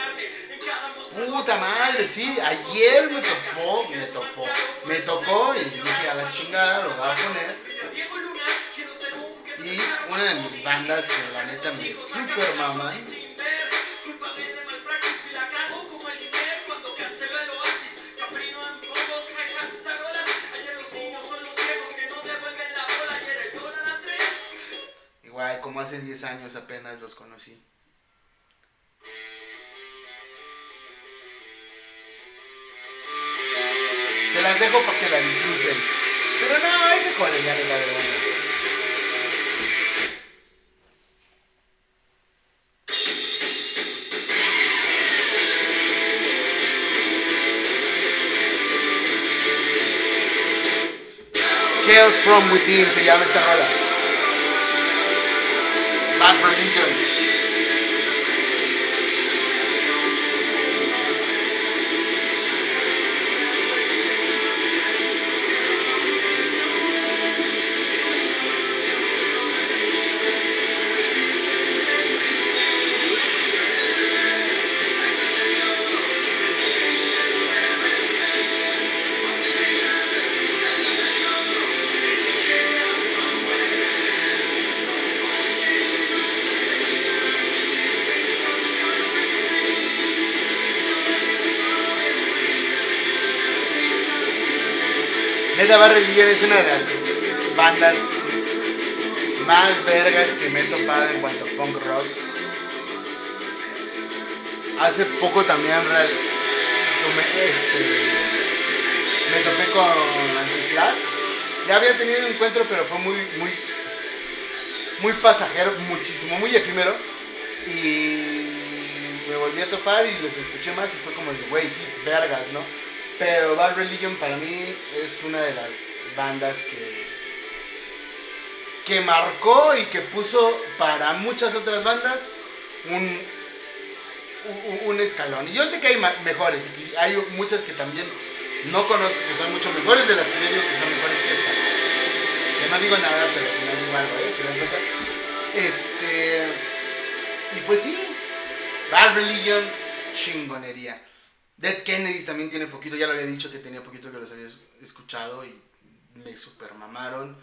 Puta madre, sí, ayer me topó, me topó, me tocó y dije a la chingada lo voy a poner. Y una de mis bandas que la neta me super mama Igual, como hace 10 años apenas los conocí. No, hay mejores, la neta, pero bueno. Chaos from Within se llama esta rola. Bad for Lincoln. Neta Bad Religion es una de las bandas más vergas que me he topado en cuanto a punk rock. Hace poco también tomé, este, me topé con Antiflag. Ya había tenido un encuentro, pero fue muy, muy, muy pasajero, muchísimo, muy efímero. Y me volví a topar y los escuché más y fue como güey, sí, vergas, ¿no? Pero Bad Religion para mí es una de las bandas que, que marcó y que puso para muchas otras bandas un, un, escalón. Y yo sé que hay mejores hay muchas que también no conozco, que son mucho mejores de las que yo digo que son mejores que esta. Que no digo nada, pero al final digo algo, ¿eh? ¿Se dan cuenta? Este. Y pues sí, Bad Religion, chingonería. Dead Kennedys también tiene poquito, ya lo había dicho que tenía poquito que los había es- escuchado y me super mamaron.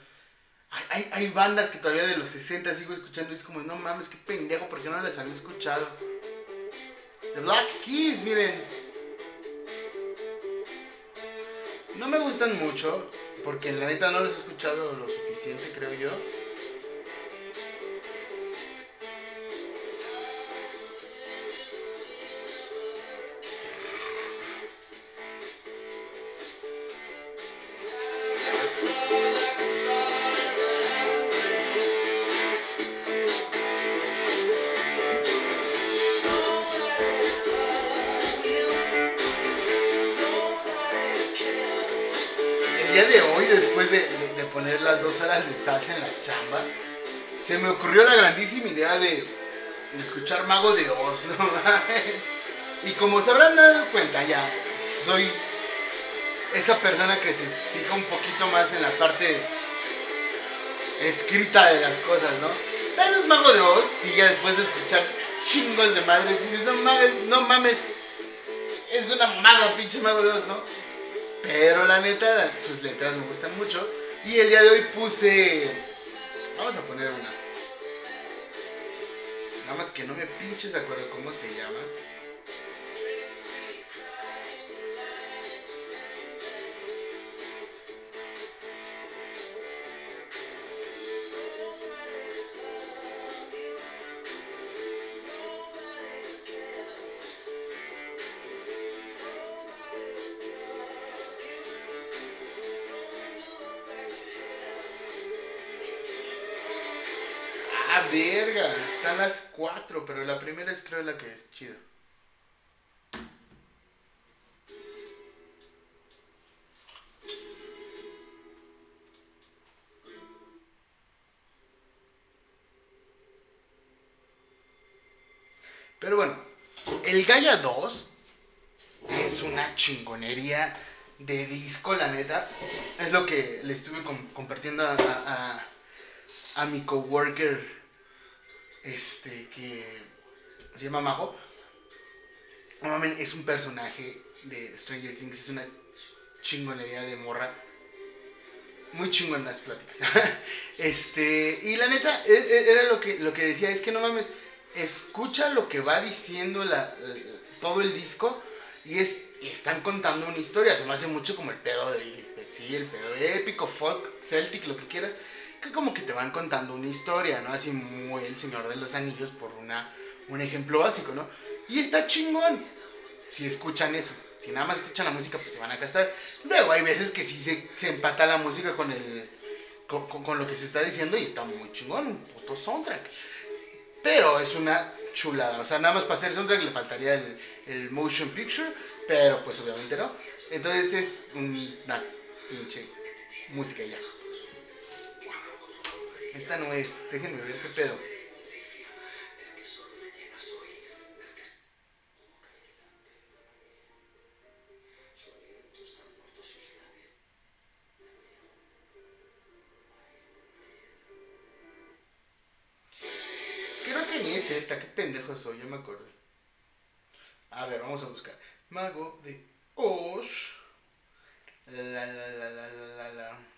Hay, hay, hay bandas que todavía de los 60 sigo escuchando y es como, no mames, qué pendejo, porque no las había escuchado. The Black Keys, miren. No me gustan mucho, porque en la neta no los he escuchado lo suficiente, creo yo. Grandísima idea de, escuchar Mago de Oz, ¿no? y como se habrán dado cuenta ya, soy esa persona que se fija un poquito más en la parte escrita de las cosas, ¿no? Danos Mago de Oz, sigue después de escuchar chingos de madres, dices, no mames, no mames, es una mamada pinche Mago de Oz, ¿no? Pero la neta, sus letras me gustan mucho. Y el día de hoy puse. Vamos a poner una. Nada más que no me pinches acuerdo cómo se llama. Cuatro, pero la primera es creo la que es chida. Pero bueno, el Gaia 2 es una chingonería de disco, la neta. Es lo que le estuve com- compartiendo a- a- a mi coworker, este, que se llama Majo. Es un personaje de Stranger Things, es una chingonería de morra. Muy chingón las pláticas. este, y la neta, e- e- era lo que, lo que decía, es que no mames, escucha lo que va diciendo la- todo el disco y es están contando una historia. Se me hace mucho como el pedo de sí, el pedo épico, folk, celtic, lo que quieras. Como que te van contando una historia, ¿no? Así muy El Señor de los Anillos por una, un ejemplo básico, ¿no? Y está chingón si escuchan eso. Si nada más escuchan la música, pues se van a castrar. Luego hay veces que sí se, se empata la música con el con, con- lo que se está diciendo y está muy chingón, un puto soundtrack. Pero es una chulada. O sea, nada más para hacer soundtrack le faltaría el, el motion picture, pero pues obviamente no. Entonces es una pinche música ya. Esta no es, déjenme ver qué pedo. Creo que ni es esta, qué pendejo soy, ya me acordé. A ver, vamos a buscar. Mago de Oz. La la la la la la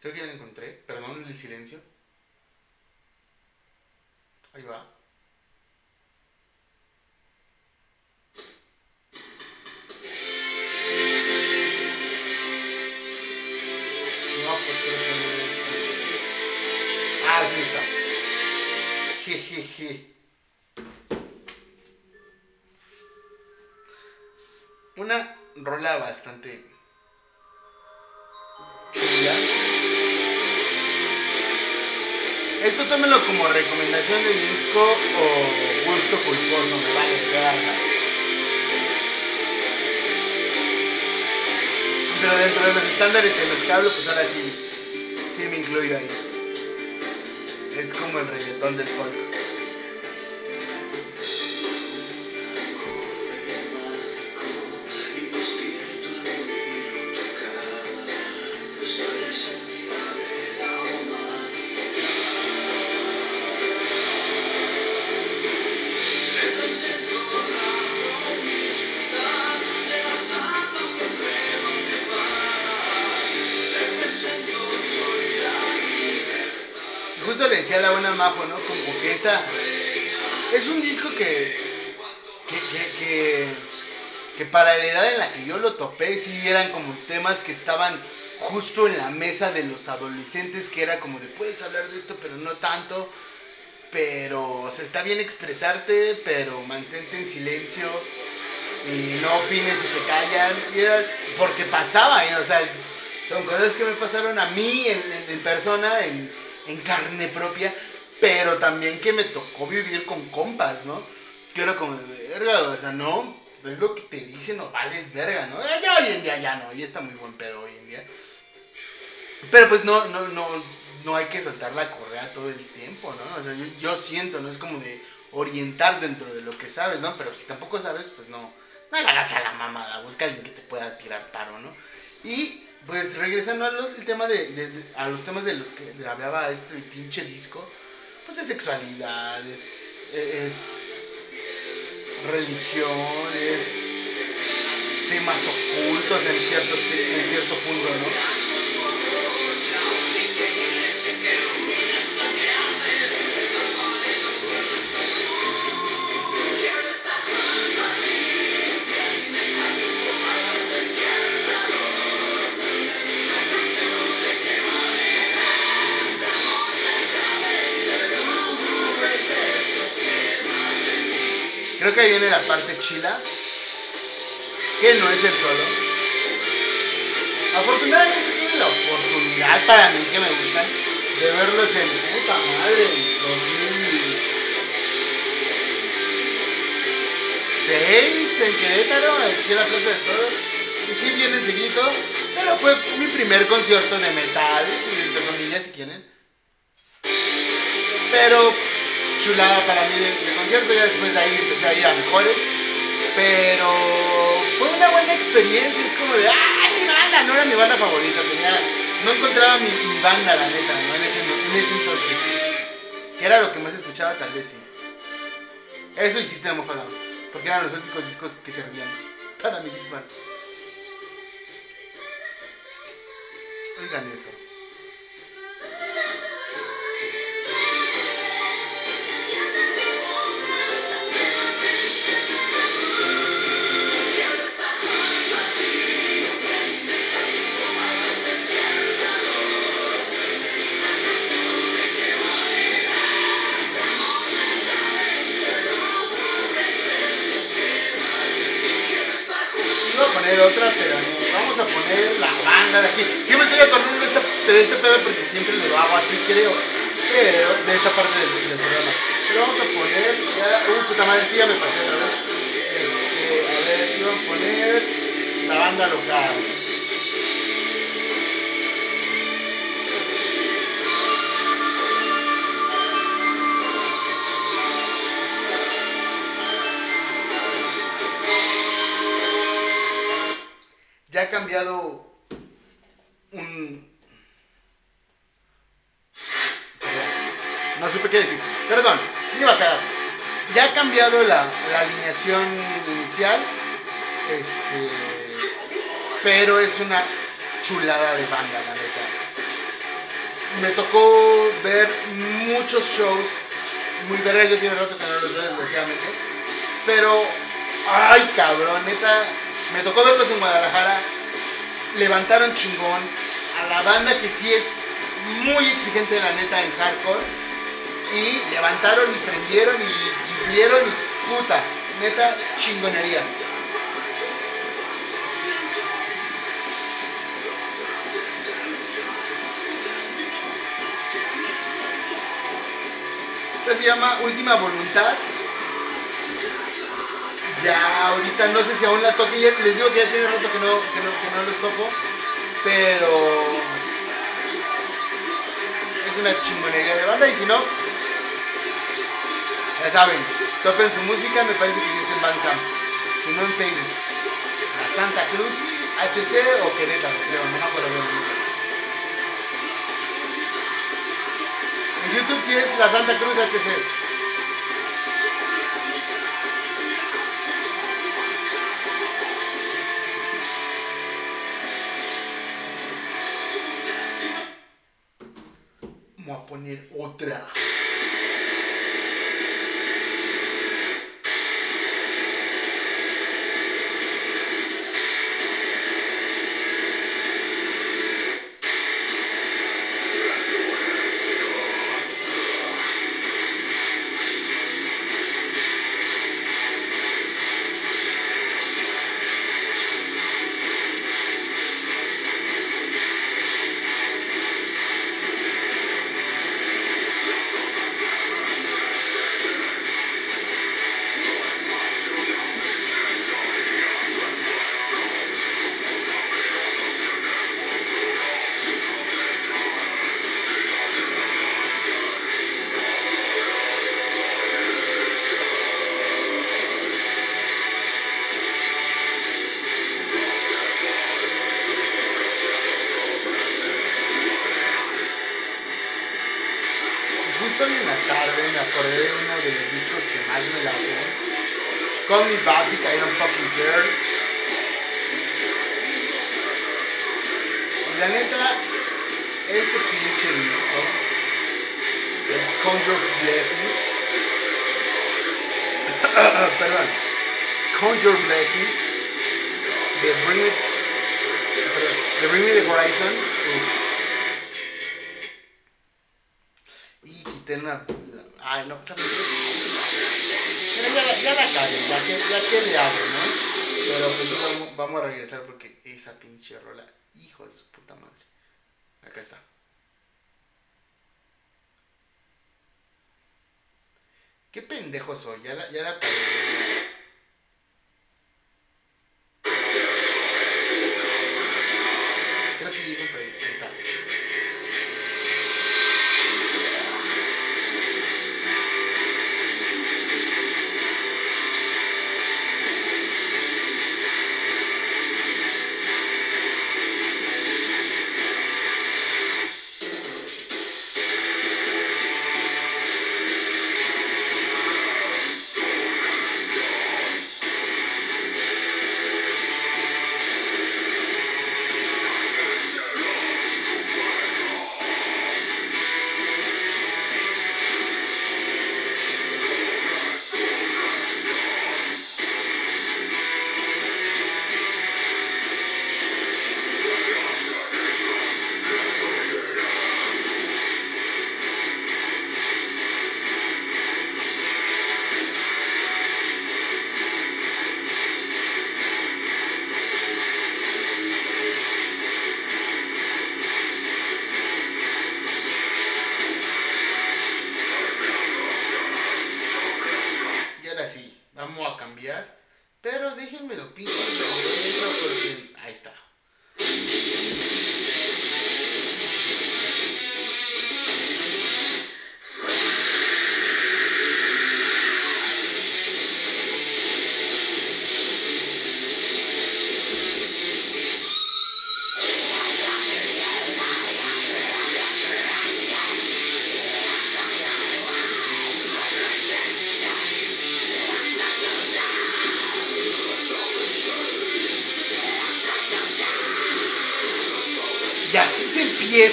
Creo que ya la encontré. Perdón el silencio. Ahí va. No, pues creo que no está. Ah, sí está. Jejeje. Una rola bastante tómenlo como recomendación de disco o gusto culposo, me vale verga. Pero dentro de los estándares de los que hablo, pues ahora sí, sí me incluyo ahí. Es como el reggaetón del folk. Es un disco que. que, que, que, para la edad en la que yo lo topé, sí eran como temas que estaban justo en la mesa de los adolescentes, que era como de puedes hablar de esto, pero no tanto. Pero, o está bien expresarte, pero mantente en silencio y no opines y te callan. Y era porque pasaba, ¿eh? o sea, son cosas que me pasaron a mí en, en- en persona, en, en carne propia, pero también que me tocó vivir con compas, ¿no? Que era como verga, o sea, no, es lo que te dicen, no vales verga, ¿no? Eh, Ya hoy en día ya no, ya está muy buen pedo hoy en día. Pero pues no, no, no, no hay que soltar la correa todo el tiempo, ¿no? O sea, yo, yo siento, ¿no? Es como de orientar dentro de lo que sabes, ¿no? Pero si tampoco sabes, pues no, no le hagas a la mamada, busca a alguien que te pueda tirar paro, ¿no? Y pues regresando a los, el tema de, de- de- a los temas de los que hablaba este pinche disco, pues es sexualidad, es, es religión, es temas ocultos en cierto, en cierto punto, ¿no? Creo que ahí viene la parte chila, que no es el solo. Afortunadamente tuve la oportunidad para mí que me gustan de verlos en puta madre en 2006 en Querétaro, aquí en la Plaza de Toros. Y sí vienen seguido, pero fue mi primer concierto de metal, entre comillas si quieren. Pero chulada para mí de, concierto, ya después de ahí empecé a ir a mejores. Pero fue una buena experiencia, es como de, ¡ah, mi banda! No era mi banda favorita, tenía, no encontraba mi, banda, la neta, ¿no? En ese, en ese entonces. Que era lo que más escuchaba, tal vez sí. Eso y System of a Down, porque eran los únicos discos que servían para mi Dixman. Oigan eso. Otra, pero. Vamos a poner la banda de aquí. Sí me estoy acordando de, esta, de este pedo porque siempre lo hago así, creo. Pero, de esta parte del, del programa. Pero vamos a poner, ya, uy, puta madre, sí, ya me pasé otra vez. Este, a ver, iban a poner la banda local. Ha cambiado un... No supe qué decir. Perdón, me iba a quedar. Ya ha cambiado la, la alineación inicial. Este. Pero es una chulada de banda, la neta. Me tocó ver muchos shows. Muy vergas, ya tiene rato que no los veo, desgraciadamente. Pero, ay cabrón, neta. Me tocó verlos en Guadalajara. Levantaron chingón. A la banda que sí es muy exigente, la neta, en hardcore. Y levantaron y prendieron y cumplieron y puta. Neta, chingonería. Esta se llama Última Voluntad. Ya ahorita no sé si aún la toque. ya- Les digo que ya tiene rato que no, que no, que no los toco. Pero es una chingonería de banda. Y si no, ya saben, topen su música. Me parece que está en Bandcamp. Si no en Facebook. La Santa Cruz, HC o Querétaro, creo. No me acuerdo bien. En YouTube sí es la Santa Cruz HC. Vamos a poner otra. Acordé de uno de los discos que más me lavó. Call Me Basic, I Don't Fucking Care. Y la neta, este pinche disco, el Conjure Blessings, perdón, Conjure Blessings, de Bring Me, perdón, de Bring Me the Horizon, ¿sabes? Mira, ya, la- ya la cagué, ya que, ya que le hago, ¿no? Pero pues vamos, vamos a regresar porque esa pinche rola, hijo de su puta madre. Acá está. Qué pendejo soy, ya la, ya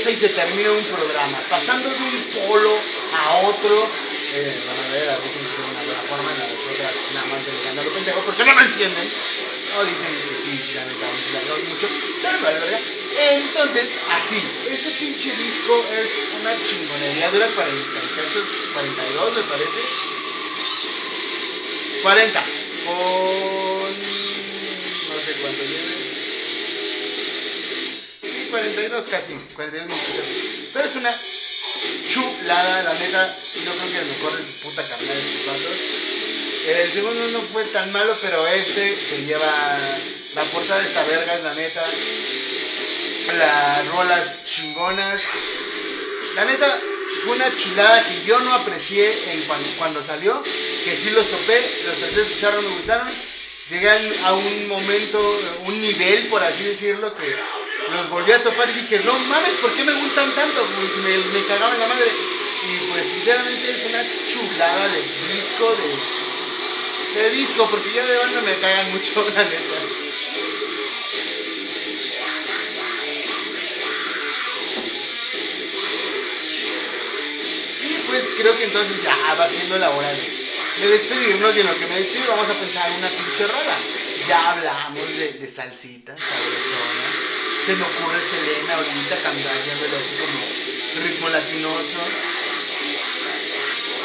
empieza y se termina un programa, pasando de un polo a otro. Eh, van a ver, a veces de una buena forma, las otras nada más delegando lo pendejo, porque no lo entienden. No dicen que sí, a mí sí la veo mucho, pero vale, verga. Entonces, así, este pinche disco es una chingonería, dura 48, 42 me parece. 40, con... 42 casi, 42 minutos. Pero es una chulada, la neta. Yo creo que el mejor de su puta carrera de estos vatos. El segundo no fue tan malo, pero este se lleva. La portada de esta verga es la neta. Las rolas chingonas. La neta fue una chulada que yo no aprecié en cuando, cuando salió. Que sí los topé, los traté de escuchar, no me gustaron. Llegué a un momento, un nivel, por así decirlo, que los volví a topar y dije, no mames, ¿por qué me gustan tanto? Pues me, cagaban la madre. Y pues sinceramente es una chulada de disco, de, de disco, porque ya de banda me cagan mucho, la neta. Y pues creo que entonces ya va siendo la hora de, de despedirnos y en lo que me despido vamos a pensar en una pinche rola. Ya hablamos de, de salsita, sabrosona. Se me ocurre Selena ahorita cantándole así como ritmo latinoso.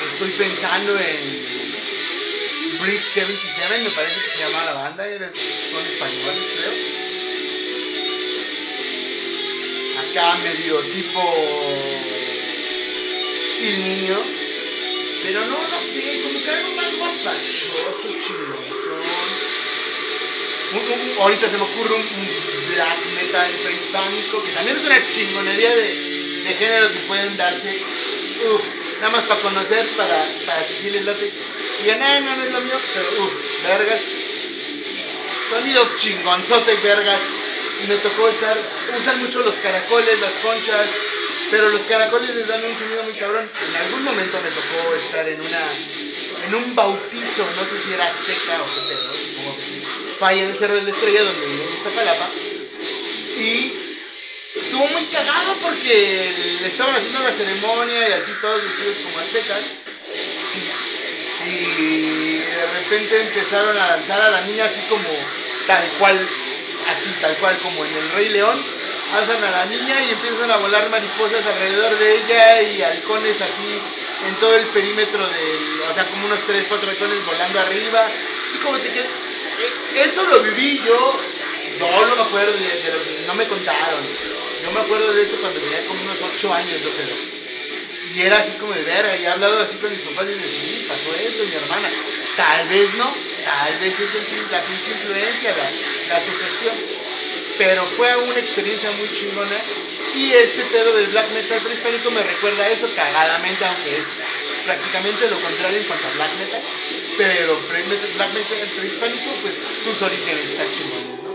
Estoy pensando en Brick 77, me parece que se llama la banda, son españoles creo. Acá medio tipo el niño. Pero no, no sé, como que algo más guapachoso, chingonzón. Ahorita se me ocurre un, black metal prehispánico, que también es una chingonería de, de género que pueden darse. Uf, nada más para conocer, para, para si sí. Y ya, no, no, es lo mío, pero uf, vergas. Sonido chingonzote, vergas. Me tocó estar, usan mucho los caracoles, las conchas, pero los caracoles les dan un sonido muy cabrón. En algún momento me tocó estar en una, en un bautizo, no sé si era azteca o qué pedo, supongo que sí. Ahí en el Cerro de la Estrella, donde vive en Iztapalapa. Y estuvo muy cagado porque le estaban haciendo la ceremonia y así todos vestidos como aztecas. Y de repente empezaron a lanzar a la niña así como tal cual, así tal cual como en el Rey León. Alzan a la niña y empiezan a volar mariposas alrededor de ella y halcones así en todo el perímetro del, o sea, como unos 3, 4 halcones volando arriba. Así como te quedas. Eso lo viví yo, yo no me acuerdo de, de lo que no me contaron. Yo me acuerdo de eso cuando tenía como unos 8 años, yo creo. Y era así como de verga, y he hablado así con mis papás y dicen, sí, pasó esto, mi hermana. Tal vez no, tal vez es la pinche influencia, la, la sugestión. Pero fue una experiencia muy chingona. Y este pedo del black metal prehispánico me recuerda a eso cagadamente, aunque es prácticamente lo contrario en cuanto a black metal. Pero pre- metal- black metal prehispánico, pues tus orígenes están chingones, ¿no?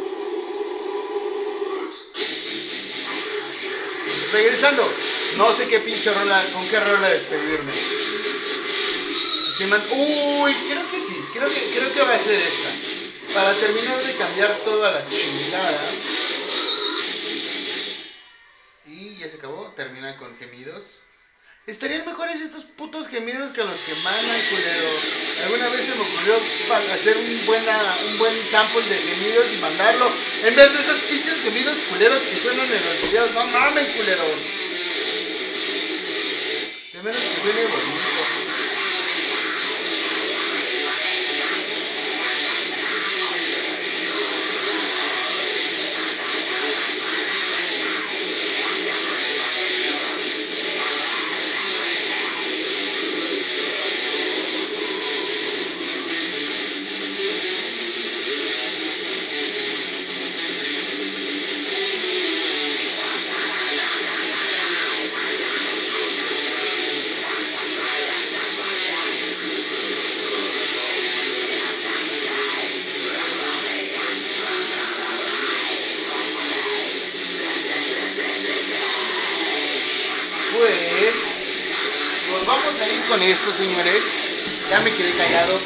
Regresando, no sé qué pinche rola, con qué rola despedirme. Se man- Uy, creo que sí, creo que, creo que va a ser esta. Para terminar de cambiar toda la chingada. Y ya se acabó, termina con gemidos. Estarían mejores estos putos gemidos que los que mandan, culero. Alguna vez se me ocurrió hacer un, buena, un buen sample de gemidos y mandarlo. En vez de esos pinches gemidos culeros que suenan en los videos. No mamen, culeros. De menos que suene bonito.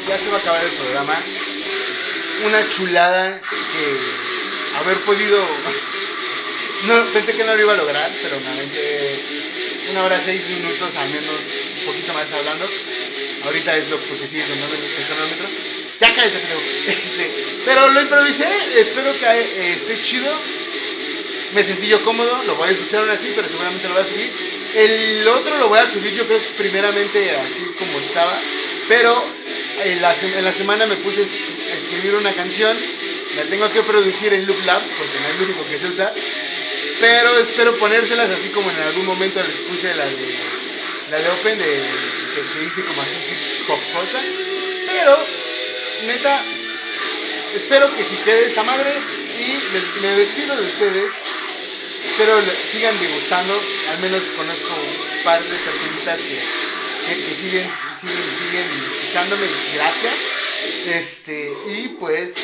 Ya se va a acabar el programa. Una chulada que haber podido pensé que no lo iba a lograr, pero me aventé una hora seis minutos, al menos un poquito más hablando. Ahorita es lo porque sigue sonando el cronómetro. Ya cállate, pero, este, pero lo improvisé, espero que eh, esté chido. Me sentí yo cómodo, lo voy a escuchar aún así, pero seguramente lo voy a subir. El otro lo voy a subir, yo creo primeramente así como estaba, pero en la, en la semana me puse a escribir una canción, la tengo que producir en Loop Labs porque no es lo único que se usa, pero espero ponérselas así como en algún momento les puse la de, la de Open, de, que, que hice como así cosa, pero neta, espero que si quede esta madre y me despido de ustedes. Espero sigan degustando. Al menos conozco un par de personitas que, que- siguen, siguen, siguen escuchándome. Gracias. Este, y pues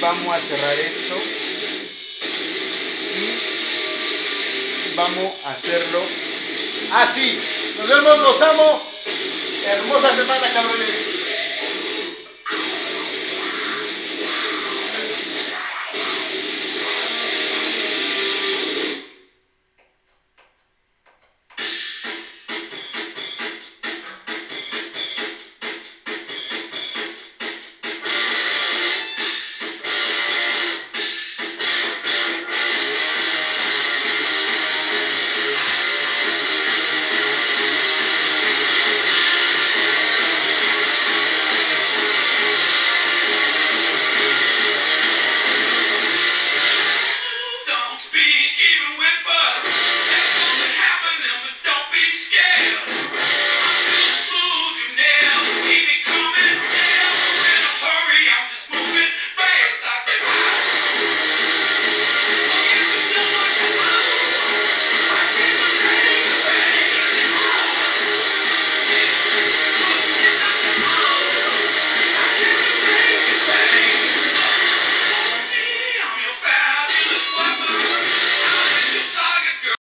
vamos a cerrar esto. Y vamos a hacerlo así. Nos vemos, los amo. Hermosa semana, cabrones.